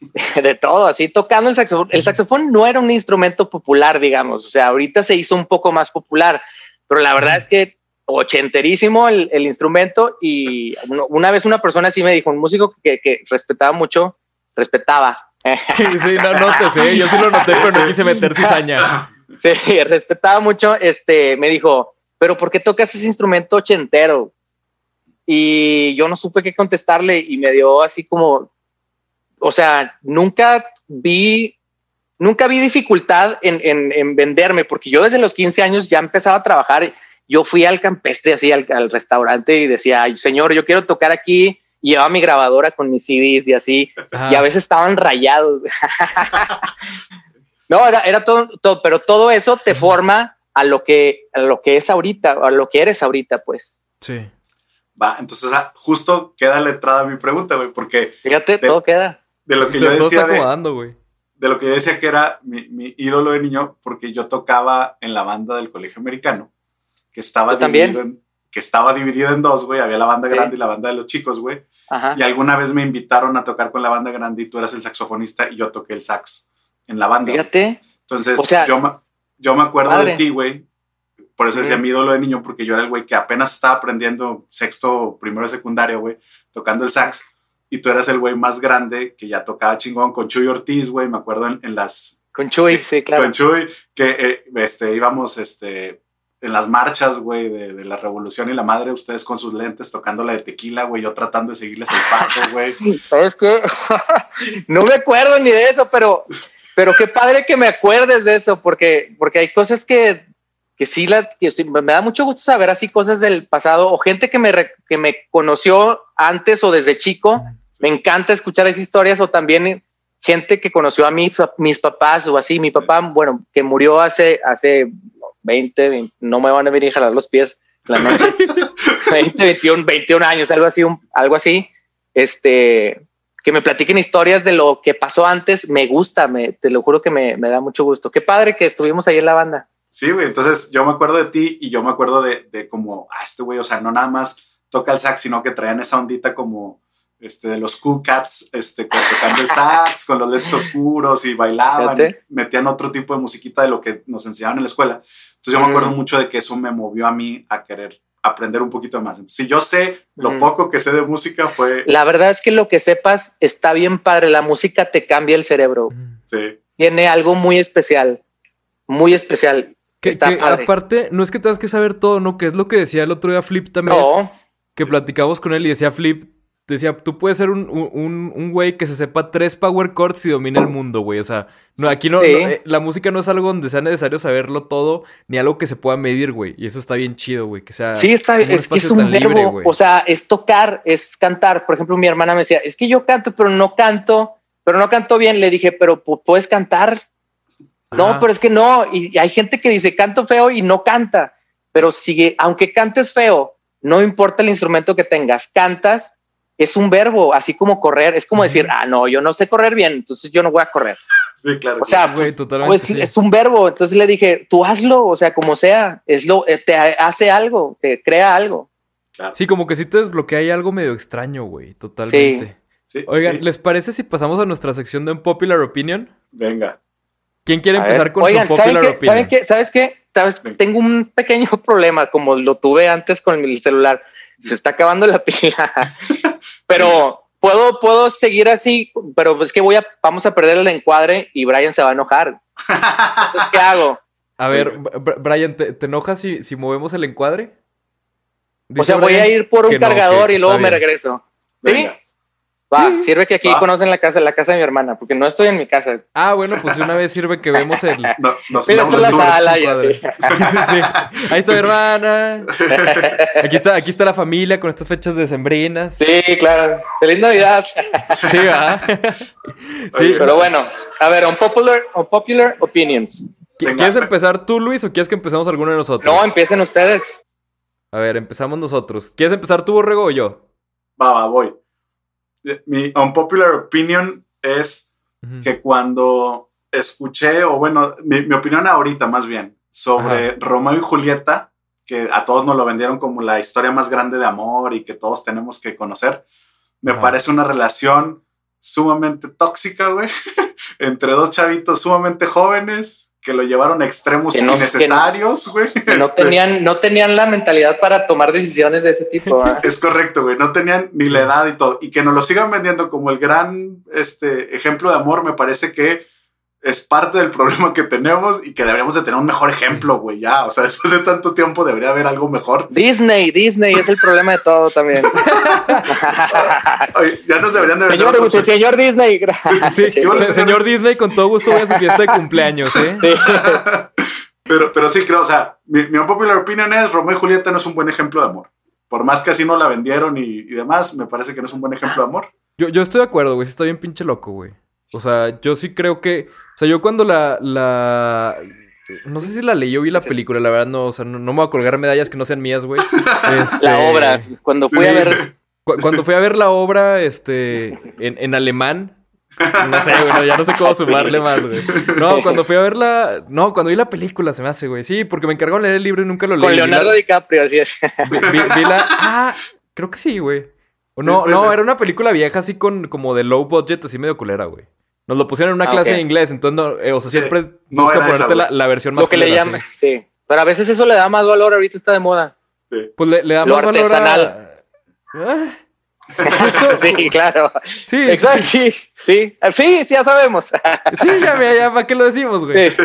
De todo, así tocando el saxofón. El saxofón no era un instrumento popular, digamos. O sea, ahorita se hizo un poco más popular, pero la verdad es que ochenterísimo el, el instrumento. Y una vez una persona así me dijo, un músico que, que respetaba mucho, respetaba. sí, no, no te sé, yo sí lo noté, pero no quise meter cizaña. Sí, respetaba mucho. Este me dijo, pero ¿por qué tocas ese instrumento ochentero? Y yo no supe qué contestarle y me dio así como, o sea, nunca vi, nunca vi dificultad en, en- en venderme, porque yo desde los 15 años ya empezaba a trabajar. Yo fui al campestre, así al, al restaurante y decía, "Ay, señor, yo quiero tocar aquí. Y llevaba mi grabadora con mis CDs y así Ajá. y a veces estaban rayados. no, era, era todo, todo, pero todo eso te forma a lo que, a lo que es ahorita, a lo que eres ahorita, pues. Sí. Va, entonces ah, justo queda la entrada a mi pregunta, güey, porque Fíjate, De- todo queda. de lo que Todo yo está decía de, acomodando, güey. De lo que yo decía que era mi, mi ídolo de niño, porque yo tocaba en la banda del colegio americano, que estaba dividido en, que estaba dividido en dos, güey, había la banda Sí. grande y la banda de los chicos, güey. Y alguna vez me invitaron a tocar con la banda grande y tú eras el saxofonista y yo toqué el sax en la banda. Fíjate. Entonces, O sea, yo, me- yo me acuerdo de ti, güey. Por eso decía mi ídolo de niño, porque yo era el güey que apenas estaba aprendiendo sexto, primero de secundaria, güey, tocando el sax. Y tú eras el güey más grande que ya tocaba chingón con Chuy Ortiz, güey. Me acuerdo en, en las. Con Chuy, sí, claro. Con Chuy, que eh, este, íbamos este, en las marchas, güey, de, de la revolución y la madre, ustedes con sus lentes tocando la de tequila, güey, yo tratando de seguirles el paso, güey. ¿Sabes qué? no me acuerdo ni de eso, pero, pero qué padre que me acuerdes de eso, porque, porque hay cosas que, que sí, las, que sí, me da mucho gusto saber así cosas del pasado o gente que me, que me conoció antes o desde chico. Me encanta escuchar esas historias o también gente que conoció a mis papás o así. Mi papá, bueno, que murió hace, hace 20, 20, no me van a venir a jalar los pies la noche. 20, 21, 21 años, algo así, un- algo así. Este, que me platiquen historias de lo que pasó antes, me gusta, me, te lo juro que me, me da mucho gusto. Qué padre que estuvimos ahí en la banda. Sí, güey. Entonces yo me acuerdo de ti y yo me acuerdo de, de como, ah, este güey, o sea, no nada más toca el sax, sino que traían esa ondita como este, de los cool cats, este, con- tocando el sax, con los leds oscuros y bailaban, Fíjate. metían otro tipo de musiquita de lo que nos enseñaban en la escuela. Entonces yo me acuerdo Mm. mucho de que eso me movió a mí a querer aprender un poquito más. Entonces, si yo sé lo Mm. poco que sé de música fue, La verdad es que lo que sepas está bien padre. La música te cambia el cerebro. sí, Tiene algo muy especial, muy especial. Que, Está que padre. aparte, no es que tengas que saber todo, ¿no? Que es lo que decía el otro día Flip también. No, Que platicamos con él y decía Flip, decía, tú puedes ser un, un, un güey que se sepa tres power chords y domine el mundo, güey. O sea, no, aquí no, Sí. no, eh, la música no es algo donde sea necesario saberlo todo, ni algo que se pueda medir, güey. Y eso está bien chido, güey. Que sea sí está, un es que es un libre, verbo. o sea, es tocar, es cantar. Por ejemplo, mi hermana me decía, es que yo canto, pero no canto, pero no canto bien. Le dije, pero pu- puedes cantar. No, pero es que no. Y, y hay gente que dice canto feo y no canta. Pero sigue, aunque cantes feo, no importa el instrumento que tengas, cantas es un verbo, así como correr. Es como decir, ah, no, yo no sé correr bien, entonces yo no voy a correr. Sí, claro. O sea, Güey, pues, totalmente, pues, sí. es un verbo. Entonces le dije, tú hazlo, o sea, como sea, es lo, eh, te hace algo, te crea algo. claro. Sí, como que sí te desbloquea algo medio extraño, güey. Totalmente. Sí, Oigan, sí. ¿les parece si pasamos a nuestra sección de Unpopular Opinion? Venga. ¿Quién quiere A empezar ver, con oigan, su ¿saben Popular qué? Opinion? ¿Saben qué? ¿Sabes qué? ¿Sabes? Tengo un pequeño problema, como lo tuve antes con mi celular. Se está acabando la pila. pero puedo, puedo seguir así, pero es que voy a, vamos a perder el encuadre y Brian se va a enojar. Entonces, ¿Qué hago? A ver, Br- Brian, ¿te, te enojas si, si movemos el encuadre? O sea, voy a ir por un no, cargador y luego me bien. regreso. ¿Sí? Venga. Va, Sí. sirve que aquí Va. conocen la casa, la casa de mi hermana, porque no estoy en mi casa. Ah, bueno, pues de una vez sirve que vemos el... No, nos Mira, la sala y encuadre. así. Sí. Ahí está mi hermana. Aquí está, aquí está la familia con estas fechas decembrinas. Sí, Sí, claro. Feliz Navidad. ¿verdad? sí. Pero bueno, a ver, unpopular, unpopular opinions. ¿Qui- Venga. ¿Quieres empezar tú, Luis, o quieres que empezamos alguno de nosotros? No, empiecen ustedes. A ver, empezamos nosotros. ¿Quieres empezar tú, Borrego, o yo? Va, va, voy. Mi unpopular opinion es que cuando escuché, o bueno, mi, mi opinión ahorita más bien, sobre Romeo y Julieta, que a todos nos lo vendieron como la historia más grande de amor y que todos tenemos que conocer, me Ajá. parece una relación sumamente tóxica, güey, entre dos chavitos sumamente jóvenes que lo llevaron a extremos Que no- innecesarios, güey. No Este, tenían, no tenían la mentalidad para tomar decisiones de ese tipo. Es correcto, güey. No tenían ni la edad y todo. Y que nos lo sigan vendiendo como el gran este, ejemplo de amor, me parece que es parte del problema que tenemos y que deberíamos de tener un mejor ejemplo, güey. Ya, o sea, después de tanto tiempo debería haber algo mejor. Disney, Disney es el problema de todo también. Oye, ya nos deberían de vender. señor, otros- señor Disney, gracias. Señor Disney, con todo gusto voy a su fiesta de cumpleaños, ¿eh? Sí. pero, pero sí creo, o sea, mi, mi popular opinion es Romeo y Julieta no es un buen ejemplo de amor. Por más que así no la vendieron y, y demás, me parece que no es un buen ejemplo de amor. Yo, yo estoy de acuerdo, güey. Sí está bien pinche loco, güey. O sea, yo sí creo que... O sea, yo cuando la... la... No sé si la leí o vi la película, la verdad no, o sea, no, no me voy a colgar medallas que no sean mías, güey. Este, La obra, cuando fui a ver, cu- cuando fui a ver la obra, este, en, en alemán, no sé, güey, no, ya no sé cómo sumarle más, güey. No, cuando fui a ver la... No, cuando vi la película se me hace, güey. Sí, porque me encargaron leer el libro y nunca lo leí. con la- Leonardo DiCaprio, así es. Vi, vi- vi la. Ah, creo que sí, güey. O Sí, no, no, era una película vieja así con como de low budget, así medio culera, güey. Nos lo pusieron en una Ah, clase ok. de inglés, entonces no, eh, o sea, Sí, siempre no busca esa, ponerte la, versión más Lo que le llaman, sí. sí. Pero a veces eso le da más valor, ahorita está de moda. Sí. Pues le, le da Lo más valor a. artesanal. Ah, Sí, claro. sí, Exacto, sí, sí, sí. Sí, ya sabemos. sí, ya, mira, ya, ¿para qué lo decimos, güey? Sí.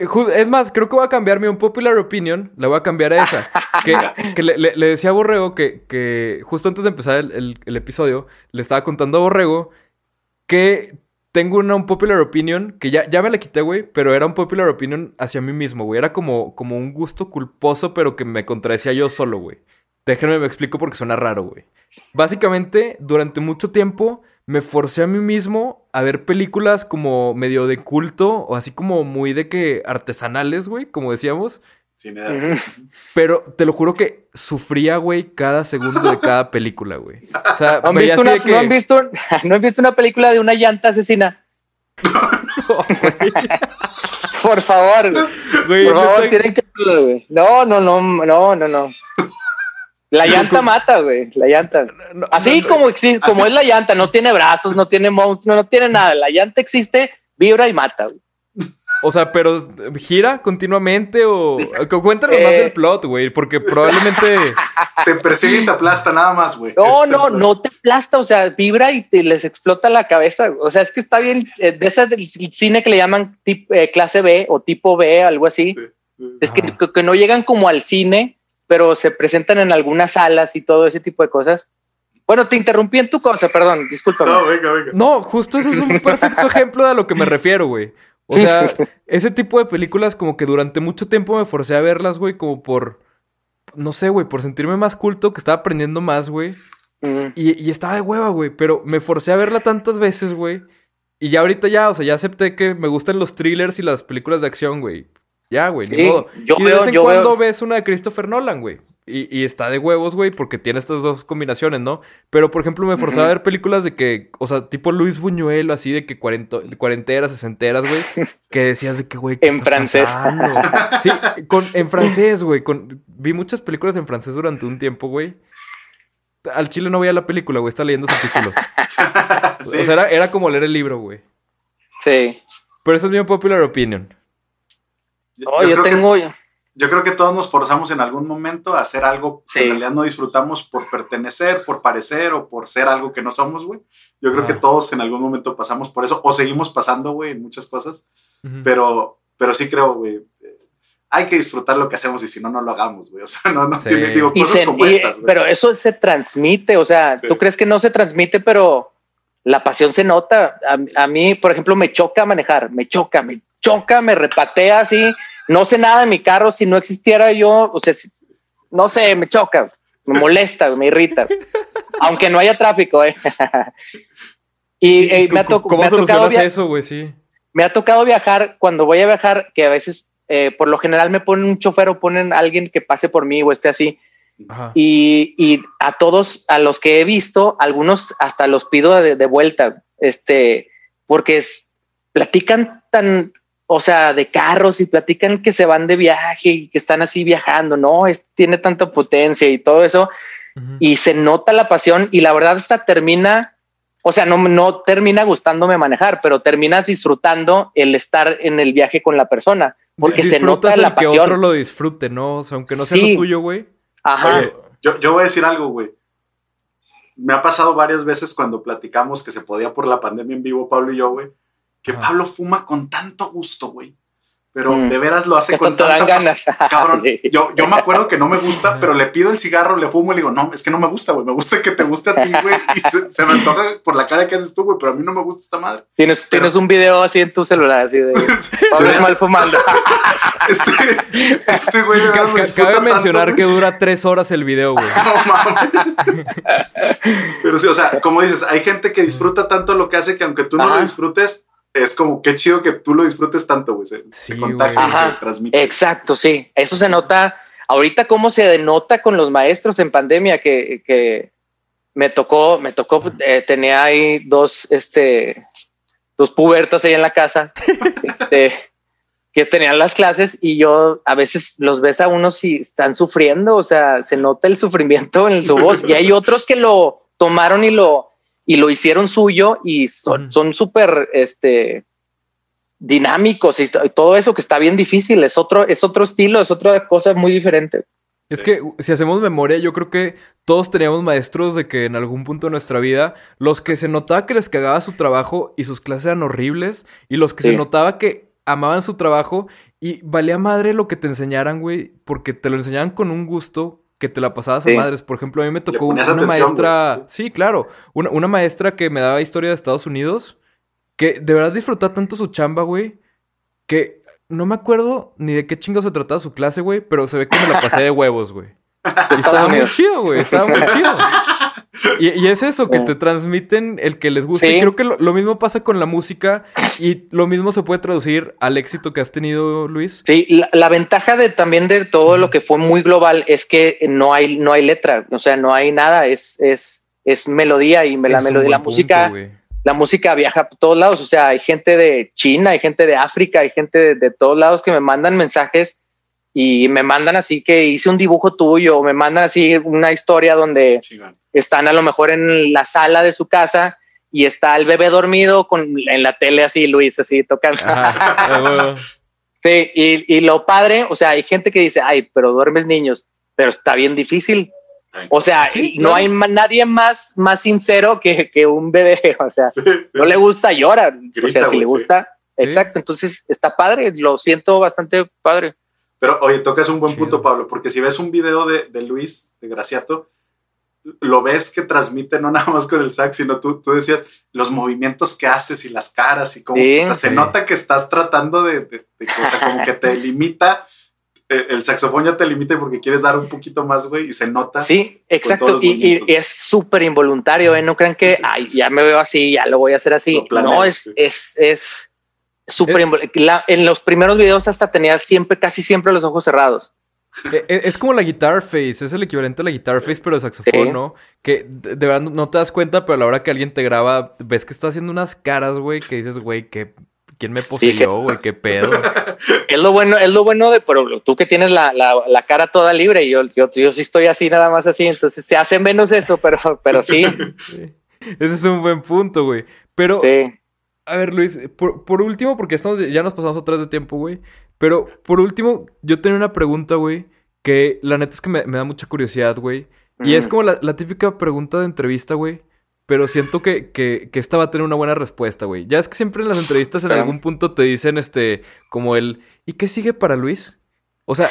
Ju- Es más, creo que voy a cambiar mi unpopular opinion. La voy a cambiar a esa. Que, que le, le- le decía a Borrego que, que justo antes de empezar el, el- el episodio, le estaba contando a Borrego que tengo una unpopular opinion que ya, ya me la quité, güey, pero era un popular opinion hacia mí mismo, güey. Era como, como un gusto culposo, pero que me contradecía yo solo, güey. Déjenme me explico porque suena raro, güey. Básicamente, durante mucho tiempo me forcé a mí mismo a ver películas como medio de culto o así como muy de que artesanales, güey, como decíamos. Sin edad. Ujú. Pero te lo juro que sufría, güey, cada segundo de cada película, güey. O sea, ¿No han, visto así una, que... ¿no, han visto, ¿No han visto una película de una llanta asesina? Por favor, güey. Por favor, neta- tienen que güey. No, no, no, no, no, no. La llanta mata, güey. La llanta. no, Así no, como existe, como es la llanta, no tiene brazos, no tiene monstruo, no tiene nada. La llanta existe, vibra y mata, güey. O sea, pero gira continuamente o... cu- Cuéntanos más Eh. del plot, güey, porque probablemente... Te persigue y te aplasta nada más, güey. No, Ese no, no te aplasta, o sea, vibra y te les explota la cabeza. O sea, es que está bien, eh, de esas del cine que le llaman tip- eh, clase B o tipo B, algo así. Sí, sí. Es que, que- que no llegan como al cine, pero se presentan en algunas salas y todo ese tipo de cosas. Bueno, te interrumpí en tu cosa, perdón, discúlpame. No, venga, venga. No, justo eso es un perfecto ejemplo de a lo que me refiero, güey. O sea, ese tipo de películas como que durante mucho tiempo me forcé a verlas, güey, como por... No sé, güey, por sentirme más culto, que estaba aprendiendo más, güey. Mm. Y, y estaba de hueva, güey. Pero me forcé a verla tantas veces, güey. Y ya ahorita ya, o sea, ya acepté que me gustan los thrillers y las películas de acción, güey. Ya, güey, ni Sí, modo. yo y de veo- vez en yo cuando veo- ves una de Christopher Nolan, güey. Y, y está de huevos, güey, porque tiene estas dos combinaciones, ¿no? Pero, por ejemplo, me forzaba a ver películas de que, o sea, tipo Luis Buñuel, así de que cuarento, cuarenteras, sesenteras, güey. Que decías de que, güey, ¿qué En está francés. pasando? Sí, con, en francés, güey. Con, vi muchas películas en francés durante un tiempo, güey. Al chile no veía la película, güey. Estaba leyendo subtítulos. Sí. O sea, era, era como leer el libro, güey. Sí. Pero esa es mi popular opinion. Yo- No, yo yo, creo que- tengo. yo creo que todos nos forzamos en algún momento a hacer algo que en realidad no disfrutamos por pertenecer, por parecer o por ser algo que no somos, güey. Yo creo Ah. que todos en algún momento pasamos por eso o seguimos pasando, güey, en muchas cosas. Ujú. Pero, pero sí creo, güey. eh, Hay que disfrutar lo que hacemos y si no, no lo hagamos, güey. O sea, no, no Sí. tiene, digo, cosas se- como y- estas, güey. pero eso se transmite, o sea, Sí. tú crees que no se transmite, pero la pasión se nota. A, a mí, por ejemplo, me choca manejar, me choca, me choca, me repatea así. No sé nada de mi carro si no existiera yo, o sea, si- no sé, me choca, me molesta, me irrita. Aunque no haya tráfico, eh. y ¿Y eh, me ha, cómo- to- ¿Cómo me ha tocado eso, güey? Sí. me ha tocado viajar cuando voy a viajar, que a veces, eh, por lo general, me ponen un chofer o ponen a alguien que pase por mí o esté así. Y, y a todos, a los que he visto, algunos hasta los pido de, de vuelta, este, porque es- platican tan, o sea, de carros y platican que se van de viaje y que están así viajando, no, es, tiene tanta potencia y todo eso, y se nota la pasión y la verdad esta termina, o sea, no, no termina gustándome manejar, pero terminas disfrutando el estar en el viaje con la persona, porque se nota la el que pasión. otro lo disfrute, ¿no? O sea, aunque no sea Sí. lo tuyo, güey. Ajá. Oye, yo, yo voy a decir algo, güey. Me ha pasado varias veces cuando platicamos que se podía por la pandemia en vivo, Pablo y yo, güey, que Ajá. Pablo fuma con tanto gusto, güey. Pero Mm. de veras lo hace con dan tanta ganas. Cabrón, Sí. yo, yo me acuerdo que no me gusta, pero le pido el cigarro, le fumo y le digo, no, es que no me gusta, güey. Me gusta que te guste a ti, güey. Y se, se me antoja por la cara que haces tú, güey, pero a mí no me gusta esta madre. Tienes, Pero- tienes un video así en tu celular, así de Pablo mal fumando. Este, este güey de verdad disfruta Cabe tanto, mencionar que dura tres horas el video, güey. No mames. Pero sí, o sea, como dices, hay gente que disfruta tanto lo que hace que aunque tú no lo disfrutes, es como qué chido que tú lo disfrutes tanto, güey. Se, contagia y se transmite. Exacto, sí. Eso se nota. Ahorita cómo se denota con los maestros en pandemia que, que me tocó, me tocó, eh, tenía ahí dos, este, dos pubertas ahí en la casa, este, que tenían las clases y yo a veces los ves a unos y están sufriendo, o sea, se nota el sufrimiento en su voz y hay otros que lo tomaron y lo, y lo hicieron suyo y son, son súper, este, dinámicos y todo eso que está bien difícil. Es otro, es otro estilo, es otra cosa muy diferente. Es que si hacemos memoria, yo creo que todos teníamos maestros de que en algún punto de nuestra vida, los que se notaba que les cagaba su trabajo y sus clases eran horribles, y los que se notaba que amaban su trabajo y valía madre lo que te enseñaran, güey, porque te lo enseñaban con un gusto que te la pasabas Sí. a madres. Por ejemplo, a mí me tocó una atención, maestra, sí, claro, una, una maestra que me daba historia de Estados Unidos, que de verdad disfrutaba tanto su chamba, güey, que no me acuerdo ni de qué chingo se trataba su clase, güey, pero se ve que me la pasé de huevos, güey. Y estaba muy chido, güey. Estaba muy chido. Y, y es eso, que Sí. te transmiten el que les gusta. Sí. Y creo que lo, lo mismo pasa con la música. Y lo mismo se puede traducir al éxito que has tenido, Luis. Sí, la, la ventaja de también de todo lo que fue muy global es que no hay, no hay letra, o sea, no hay nada, es, es, es melodía y me- la melodía, la punto, música, la música viaja por todos lados, o sea, hay gente de China, hay gente de África, hay gente de, de todos lados que me mandan mensajes y me mandan así que hice un dibujo tuyo, o me mandan así una historia donde están a lo mejor en la sala de su casa y está el bebé dormido con en la tele así, Luis, así tocando. Sí, y, y lo padre, o sea, hay gente que dice, ay, pero duermes niños, pero está bien difícil. O sea, Sí, no claro. hay ma- nadie más, más sincero que, que un bebé. O sea, Sí, sí. no le gusta, llora. o Grita, sea, si le sí. gusta, exacto. Entonces está padre, lo siento bastante padre. Pero oye, tocas un buen Chido. punto, Pablo, porque si ves un video de, de Luis, de Graciato, lo ves que transmite no nada más con el sax, sino tú, tú decías los movimientos que haces y las caras y como, Sí. o sea, se Sí. nota que estás tratando de, de- de- o sea, como que te limita eh, el saxofón ya te limita porque quieres dar un poquito más, güey, y se nota. Sí, exacto. Y, y- es súper involuntario, ¿eh? No crean que, ay, ya me veo así, ya lo voy a hacer así. Planeas, no, es, sí. es, es Es- invol- la- En los primeros videos hasta tenía siempre, casi siempre los ojos cerrados. Eh, eh, Es como la guitar face, es el equivalente a la guitar face, pero de saxofón, Sí. ¿no? Que de, de verdad no te das cuenta, pero a la hora que alguien te graba, ves que está haciendo unas caras, güey, que dices, güey, que ¿quién me poseyó, güey? ¿Qué pedo? Es lo bueno, es lo bueno de, pero tú que tienes la, la, la cara toda libre y yo, yo, yo sí estoy así, nada más así, entonces se hace menos eso, pero, pero sí, Sí. Ese es un buen punto, güey. Pero, sí. A ver, Luis, por, por último, porque estamos, ya nos pasamos atrás de tiempo, güey. Pero, por último, yo tenía una pregunta, güey, que la neta es que me, me da mucha curiosidad, güey. Y es como la, la típica pregunta de entrevista, güey. Pero siento que, que, que esta va a tener una buena respuesta, güey. Ya es que siempre en las entrevistas en algún punto te dicen, este, como el, ¿y qué sigue para Luis? O sea,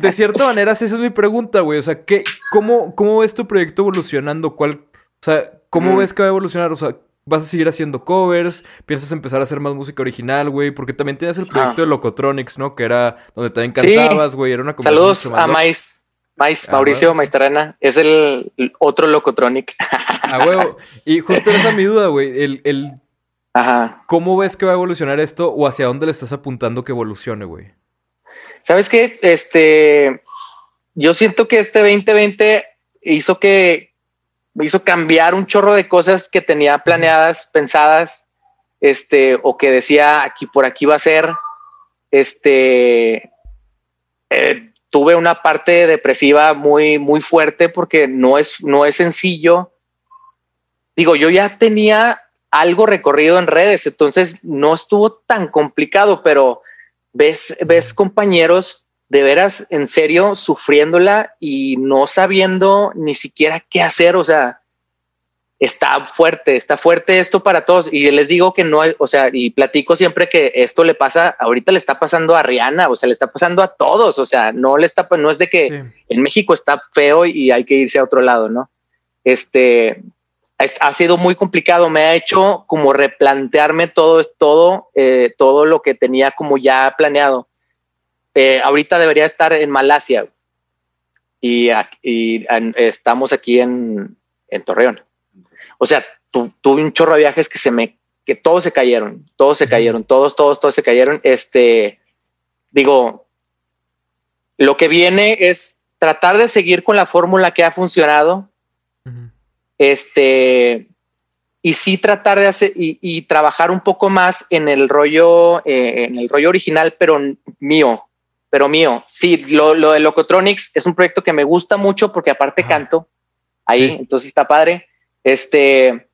de cierta manera, esa es mi pregunta, güey. O sea, ¿qué, cómo, ¿cómo ves tu proyecto evolucionando? ¿Cuál, o sea, ¿cómo Mm. ves que va a evolucionar? O sea, ¿vas a seguir haciendo covers? ¿Piensas empezar a hacer más música original, güey? Porque también tienes el proyecto Ah. de Locotronics, ¿no? Que era donde también cantabas, güey. Era una Saludos a. Mais, Mais, Ah, Mauricio. Maestrana, es el, el otro Locotronic. A huevo. Y justo esa es mi duda, güey. El, el, Ajá. ¿Cómo ves que va a evolucionar esto o hacia dónde le estás apuntando que evolucione, güey? ¿Sabes qué? Este, yo siento que este 2020 hizo que me hizo cambiar un chorro de cosas que tenía planeadas, pensadas, este, o que decía aquí por aquí va a ser. Este, eh, tuve una parte depresiva muy, muy fuerte porque no es, no es sencillo. Digo, yo ya tenía algo recorrido en redes, entonces no estuvo tan complicado, pero ves, ves compañeros de veras en serio sufriéndola y no sabiendo ni siquiera qué hacer. O sea, está fuerte, está fuerte esto para todos. Y les digo que no, hay- o sea, y platico siempre que esto le pasa, ahorita le está pasando a Rihanna, o sea, le está pasando a todos. O sea, no le está, no es de que Sí. en México está feo y hay que irse a otro lado, ¿no? Este es- ha sido muy complicado, me ha hecho como replantearme todo, todo, eh, todo lo que tenía como ya planeado. Eh, ahorita debería estar en Malasia. Y, ac- y en- estamos aquí en, en Torreón. O sea, tu- tuve un chorro de viajes que se me, que todos se cayeron, todos se cayeron, todos, todos, todos se cayeron. Este, digo, lo que viene es tratar de seguir con la fórmula que ha funcionado, este, y sí tratar de hacer y, y trabajar un poco más en el rollo, eh, en el rollo original, pero mío, pero mío. Sí, lo, lo de Locotronics es un proyecto que me gusta mucho porque aparte Ajá. canto ahí, Sí. entonces está padre. Este,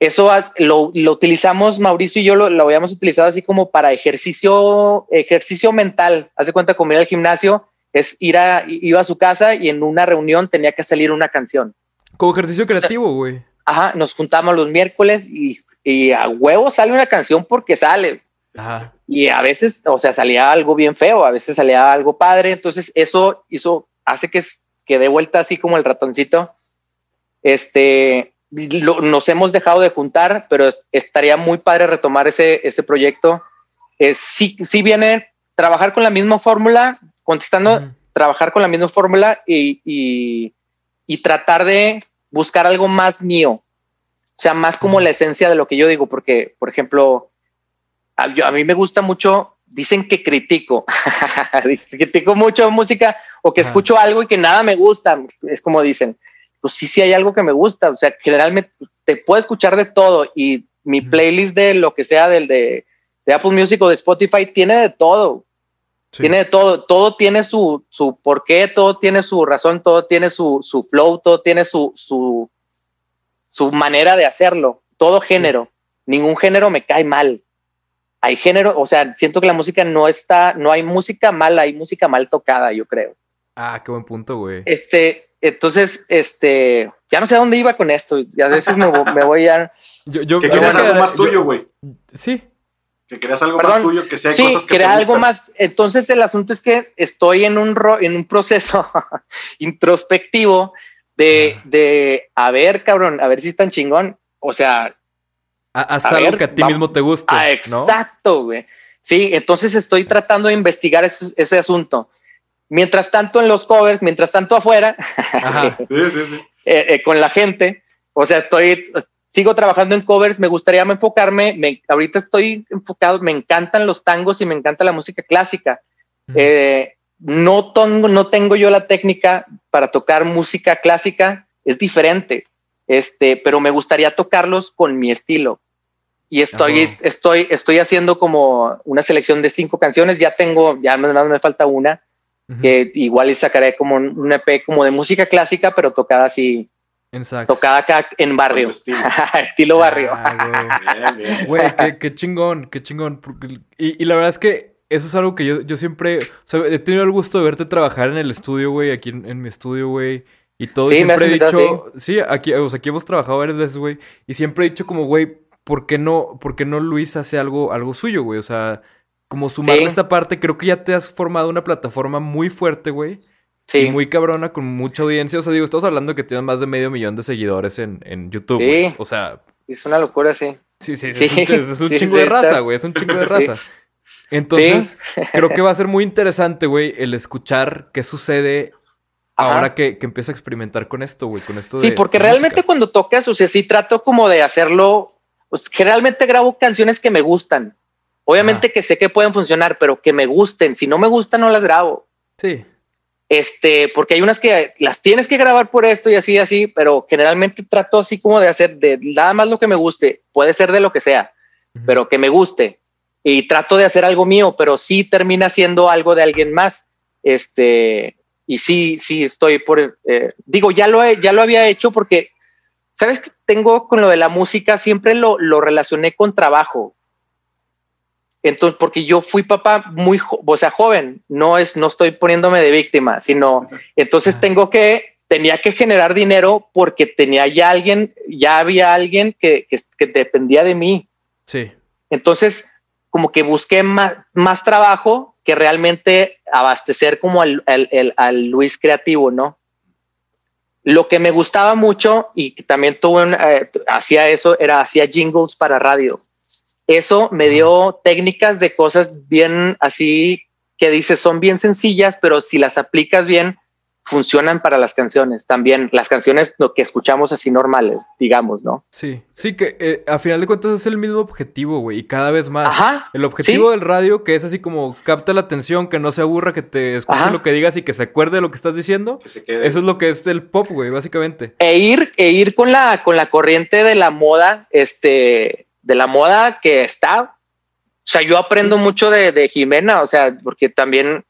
eso lo, lo utilizamos, Mauricio y yo lo, lo habíamos utilizado así como para ejercicio, ejercicio mental. Hace cuenta como ir al gimnasio, es ir a, iba a su casa y en una reunión tenía que salir una canción. Como ejercicio creativo, güey. Ajá, nos juntamos los miércoles y, y a huevo sale una canción porque sale. Ajá. Y a veces, o sea, salía algo bien feo, a veces salía algo padre. Entonces, eso hizo, hace que, que dé vuelta así como el ratoncito. Este, lo- nos hemos dejado de juntar, pero es- estaría muy padre retomar ese, ese proyecto. Eh, sí, sí viene trabajar con la misma fórmula, contestando, trabajar con la misma fórmula y, y, y tratar de buscar algo más mío. O sea, más como la esencia de lo que yo digo, porque, por ejemplo, a, yo- a mí me gusta mucho, dicen que critico, critico mucho música o que Ajá. escucho algo y que nada me gusta, es como dicen. Pues sí, sí hay algo que me gusta, o sea, generalmente te puedo escuchar de todo y mi playlist de lo que sea del de, de Apple Music o de Spotify tiene de todo. Sí. Tiene de todo, todo tiene su, su porqué, todo tiene su razón, todo tiene su, su flow, todo tiene su, su, su manera de hacerlo, todo género. Ningún género me cae mal. Hay género, o sea, siento que la música no está, no hay música mala, hay música mal tocada, yo creo. Ah, qué buen punto, güey. Este, entonces, este, ya no sé a dónde iba con esto, y a veces me, vo- me voy a... Yo, yo, Que querías algo más yo- tuyo, güey. Sí. Que querías algo Perdón. más tuyo, que si hay sí, cosas que crear te algo gustan. más. Entonces el asunto es que estoy en un, ro- en un proceso introspectivo de, Ah. de, a ver, cabrón, a ver si están chingón. O sea, Ha- Haz A algo ver, que a ti vamos- mismo te guste, ah, exacto, güey. Sí, entonces estoy tratando de investigar ese, ese asunto. mientras tanto en los covers, mientras tanto afuera, Ajá. Sí, sí, sí. eh, eh, con la gente, o sea, estoy, sigo trabajando en covers, me gustaría enfocarme, me, ahorita estoy enfocado, me encantan los tangos y me encanta la música clásica. Eh, no, tengo, no tengo yo la técnica para tocar música clásica, es diferente, este, pero me gustaría tocarlos con mi estilo. Y estoy, Ajá. estoy, estoy haciendo como una selección de cinco canciones, ya tengo, ya nada más me falta una, que igual sacaré como un EP como de música clásica, pero tocada así, En sax. tocada acá en barrio, estilo. estilo barrio. Ah, Bien, bien. güey. Güey, qué, qué chingón, qué chingón. Y, y la verdad es que eso es algo que yo, yo siempre... O sea, he tenido el gusto de verte trabajar en el estudio, güey. Aquí en, en mi estudio, güey. Y todo. Sí, siempre he dicho... Sí, aquí, o sea, aquí hemos trabajado varias veces, güey. Y siempre he dicho como, güey, ¿por qué no, por qué no Luis hace algo, algo suyo, güey? O sea, como sumarle Sí. esta parte. Creo que ya te has formado una plataforma muy fuerte, güey. Sí, Y muy cabrona, con mucha audiencia. O sea, digo, estamos hablando que tienes más de medio millón de seguidores en, en YouTube. Sí. güey. O sea, es una locura, sí. sí, sí, Sí. es un, es un chingo de raza, güey. Es un chingo de raza. Entonces, creo que va a ser muy interesante, güey, el escuchar qué sucede Ajá. ahora que, que empieza a experimentar con esto, güey. Con esto Sí, de- porque de realmente música. cuando tocas, o sea, sí trato como de hacerlo, pues generalmente grabo canciones que me gustan. Obviamente Ajá. que sé que pueden funcionar, pero que me gusten. Si no me gustan, no las grabo. Sí. Este, porque hay unas que las tienes que grabar por esto y así, así, pero generalmente trato así como de hacer de nada más lo que me guste. Puede ser de lo que sea, Ujú. pero que me guste. Y trato de hacer algo mío, pero sí termina siendo algo de alguien más. Este, y sí, sí estoy por, eh, digo, ya lo, he, ya lo había hecho porque, ¿sabes que tengo con lo de la música? Siempre lo, lo relacioné con trabajo. Entonces, porque yo fui papá muy, o sea, joven, no es, no estoy poniéndome de víctima, sino, entonces tengo que, tenía que generar dinero porque tenía ya alguien, ya había alguien que, que, que dependía de mí. Sí. Entonces, como que busqué más, más trabajo que realmente abastecer como al, al- al- al Luis creativo, ¿no? Lo que me gustaba mucho y que también tuve un, eh, hacía eso, era hacía jingles para radio. Eso me dio técnicas de cosas bien así que dices son bien sencillas, pero si las aplicas bien, funcionan para las canciones. También las canciones lo que escuchamos así normales, digamos, ¿no? Sí. Sí, que eh, a final de cuentas es el mismo objetivo, güey. Y cada vez más. Ajá. El objetivo Sí. del radio, que es así como capta la atención, que no se aburra, que te escuche Ajá. lo que digas y que se acuerde de lo que estás diciendo. Que se quede. Eso es lo que es el pop, güey, básicamente. e ir, e ir con la, con la corriente de la moda, este, de la moda que está. O sea, yo aprendo mucho de, de Jimena, o sea, porque también,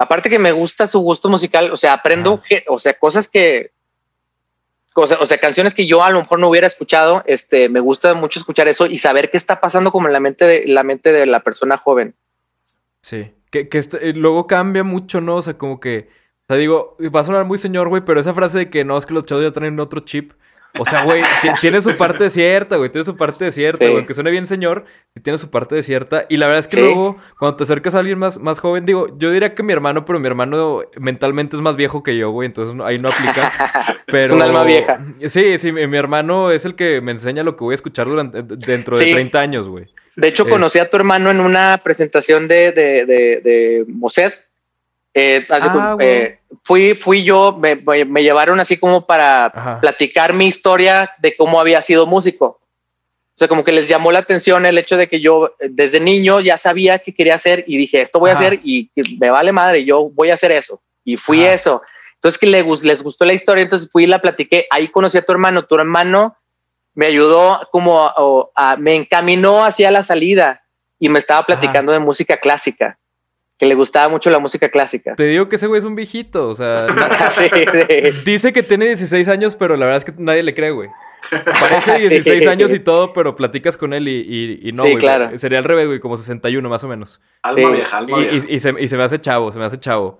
aparte que me gusta su gusto musical, o sea, aprendo, que- o sea, cosas que, cosas, o sea, canciones que yo a lo mejor no hubiera escuchado, este, me gusta mucho escuchar eso y saber qué está pasando como en la mente de la mente de la persona joven. Sí. Que, que eh, luego cambia mucho, ¿no? O sea, como que. O sea, digo, va a sonar muy señor, güey, pero esa frase de que no, es que los chavos ya traen otro chip. O sea, güey, ti- tiene su parte cierta, güey, tiene su parte cierta, Sí. güey. Aunque suene bien señor, tiene su parte cierta. Y la verdad es que Sí. luego, cuando te acercas a alguien más, más joven, digo, yo diría que mi hermano, pero mi hermano mentalmente es más viejo que yo, güey, entonces ahí no aplica. Pero... un alma vieja. Sí, sí, mi, mi hermano es el que me enseña lo que voy a escuchar durante, dentro de Sí. 30 años, güey. De hecho, Es- conocí a tu hermano en una presentación de, de, de, de. Eh, Ah, eh, fui, fui yo, me, me- me llevaron así como para Ajá. platicar mi historia de cómo había sido músico. O sea, como que les llamó la atención el hecho de que yo eh, desde niño ya sabía que quería hacer y dije, esto voy Ajá. a hacer y me vale madre, yo voy a hacer eso. Y fui Ajá. eso. Entonces que les gustó la historia, entonces fui y la platiqué. Ahí conocí a tu hermano. Tu hermano me ayudó como a- me encaminó hacia la salida y me estaba platicando de música clásica, que le gustaba mucho la música clásica. Te digo que ese güey es un viejito, o sea... na- Sí, sí. Dice que tiene 16 años, pero la verdad es que nadie le cree, güey. Parece Sí. 16 años y todo, pero platicas con él y, y- y no, Sí, güey. claro. Sería al revés, güey, como 61 más o menos. Alma Sí. vieja, alma Y, vieja. y- y se, y se me hace chavo, se me hace chavo.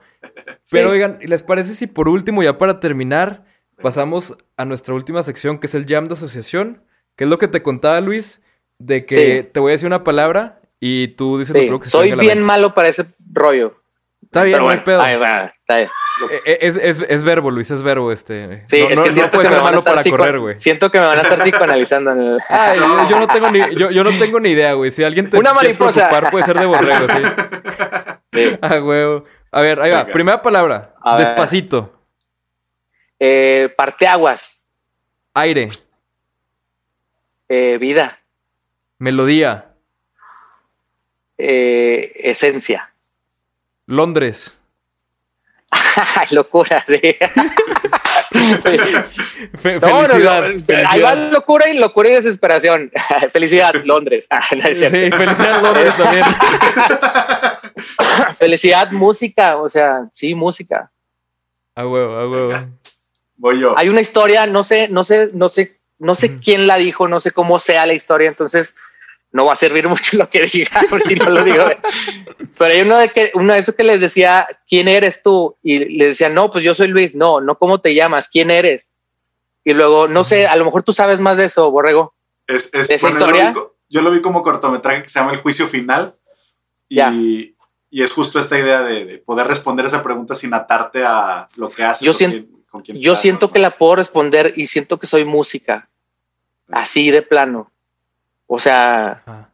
Pero Sí. oigan, ¿les parece si por último, ya para terminar, pasamos a nuestra última sección, que es el jam de asociación? Que es lo que te contaba Luis, de que Sí. te voy a decir una palabra y tú dices Sí, que soy bien malo para ese rollo. Está bien, Pero no hay pedo. ahí va, está bien. Eh, eh, Es, es- es verbo, Luis, es verbo este. Sí, no, es no- que no siento puede que me ser van a malo estar para correr, güey. Siento que me van a estar psicoanalizando en el... Ay, yo, yo no tengo ni, yo, yo no tengo ni idea, güey. Si alguien te Una mariposa. preocupar, puede ser de borrego, sí. Sí. Ah, huevo. A ver, ahí va. Primera palabra. A. Despacito. Eh, parteaguas. Aire. Eh, vida. Melodía. Eh, esencia. Londres. locura, sí. Fe- No, no, felicidad. no, Ahí felicidad. va locura y locura y desesperación. Felicidad, Londres. Ah. Sí, felicidad Londres también. Felicidad, música. O sea, sí, música. A huevo, a huevo. Voy yo. Hay una historia, no sé, no sé, no sé, no sé quién la dijo, no sé cómo sea la historia, entonces no va a servir mucho lo que diga, por si no lo digo. Pero hay uno de que, uno de esos que les decía, ¿quién eres tú? Y le decía, no, pues yo soy Luis. No, no, ¿cómo te llamas? ¿Quién eres? Y luego, no sé, a lo mejor tú sabes más de eso, Borrego. Es, es- ¿Esa bueno, yo lo historia? vi Yo, lo vi como cortometraje que se llama El Juicio Final. Y, y es justo esta idea de, de poder responder esa pregunta sin atarte a lo que haces. Yo siento- quién- con quién Yo estás, siento ¿no? que la puedo responder y siento que soy música. Así de plano. O sea, Ah.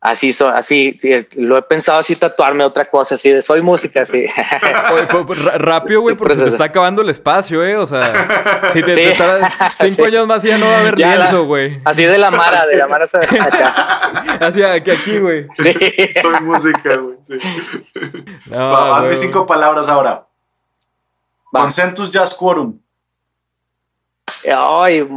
así, so- así, sí, lo he pensado así tatuarme otra cosa, así de soy música, así. Ra- rápido, güey, porque se te está acabando el espacio, ¿eh? O sea, si te, Sí. te cinco Sí. año más y ya no va a haber lienzo, güey. Así de la Mara, de la Mara acá. Así aquí, aquí, güey. Sí. Soy música, güey. sí. No, Va, güey. cinco palabras ahora. Va. Consentus Jazz Quorum. Ay,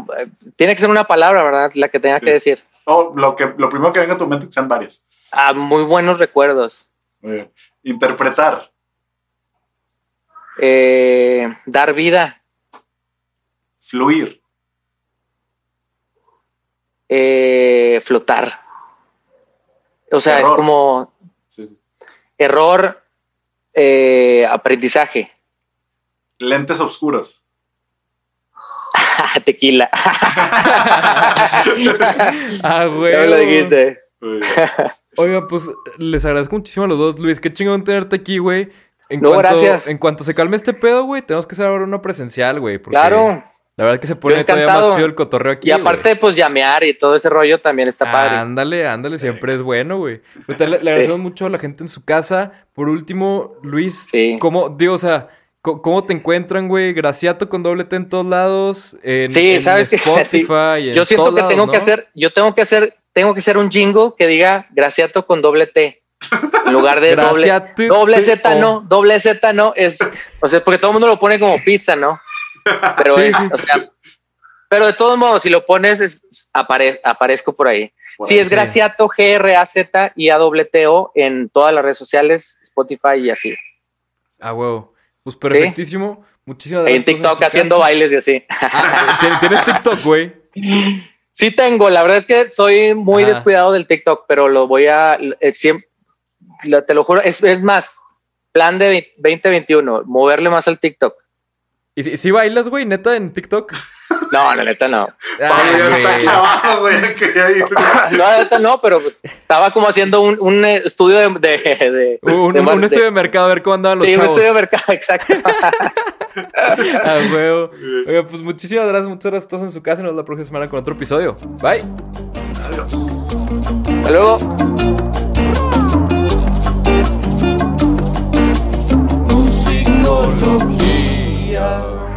tiene que ser una palabra, ¿verdad? La que tenga Sí. que decir. O lo, que, lo primero que venga a tu mente, que sean varias. Ah, muy buenos recuerdos. Muy bien. Interpretar. Eh, dar vida. Fluir. Eh, flotar. O sea, Error. es como Sí, sí. error, eh, aprendizaje. Lentes oscuros. Tequila. Ah, güey. ya me lo dijiste. Oiga, pues les agradezco muchísimo a los dos, Luis. Qué chingón tenerte aquí, güey. En No, cuanto, gracias. En cuanto se calme este pedo, güey, tenemos que hacer ahora una presencial, güey. porque Claro. La verdad que se pone todavía más chido el cotorreo aquí. Y aparte, pues llamear y todo ese rollo también está padre. Ándale, ándale, siempre es bueno, güey. Le, le agradecemos mucho a la gente en su casa. Por último, Luis, Sí. ¿cómo, digo, o sea, ¿cómo te encuentran, güey? Graciato con doble T en todos lados. En, Sí, en sabes que Spotify. y en Yo siento todos que tengo que hacer, yo tengo que hacer, tengo que hacer un jingle que diga Graciato con doble T. En lugar de doble, Graciato, doble Z no, doble Z no, es, o sea, porque todo el mundo lo pone como pizza, ¿no? Pero Sí, es, sí. o sea, pero de todos modos, si lo pones, es- apare- aparezco por ahí. Sí, es Graciato, G-R-A-Z y A-W-T-O en todas las redes sociales, Spotify y así. Ah, huevo. Pues perfectísimo. Muchísimas Ahí gracias. en TikTok haciendo bailes y así. Ah, ¿tien- ¿Tienes TikTok, güey? Sí tengo, la verdad es que soy muy descuidado del TikTok, pero lo voy a, eh, siempre, te lo juro, es, es más, plan de 2021, moverle más al TikTok. ¿Y si, si bailas, güey, neta, en TikTok? No, la neta no. Ah, Ay, güey. No, la neta no, pero estaba como haciendo un, eh, estudio de, de, un, estudio de mercado, a ver cómo andaban los sí, chavos. Sí, un estudio de mercado, exacto. ah, huevo. Oye, pues muchísimas gracias, muchas gracias a todos en su casa y nos vemos la próxima semana con otro episodio. Bye. Adiós. Hasta luego. Musicología.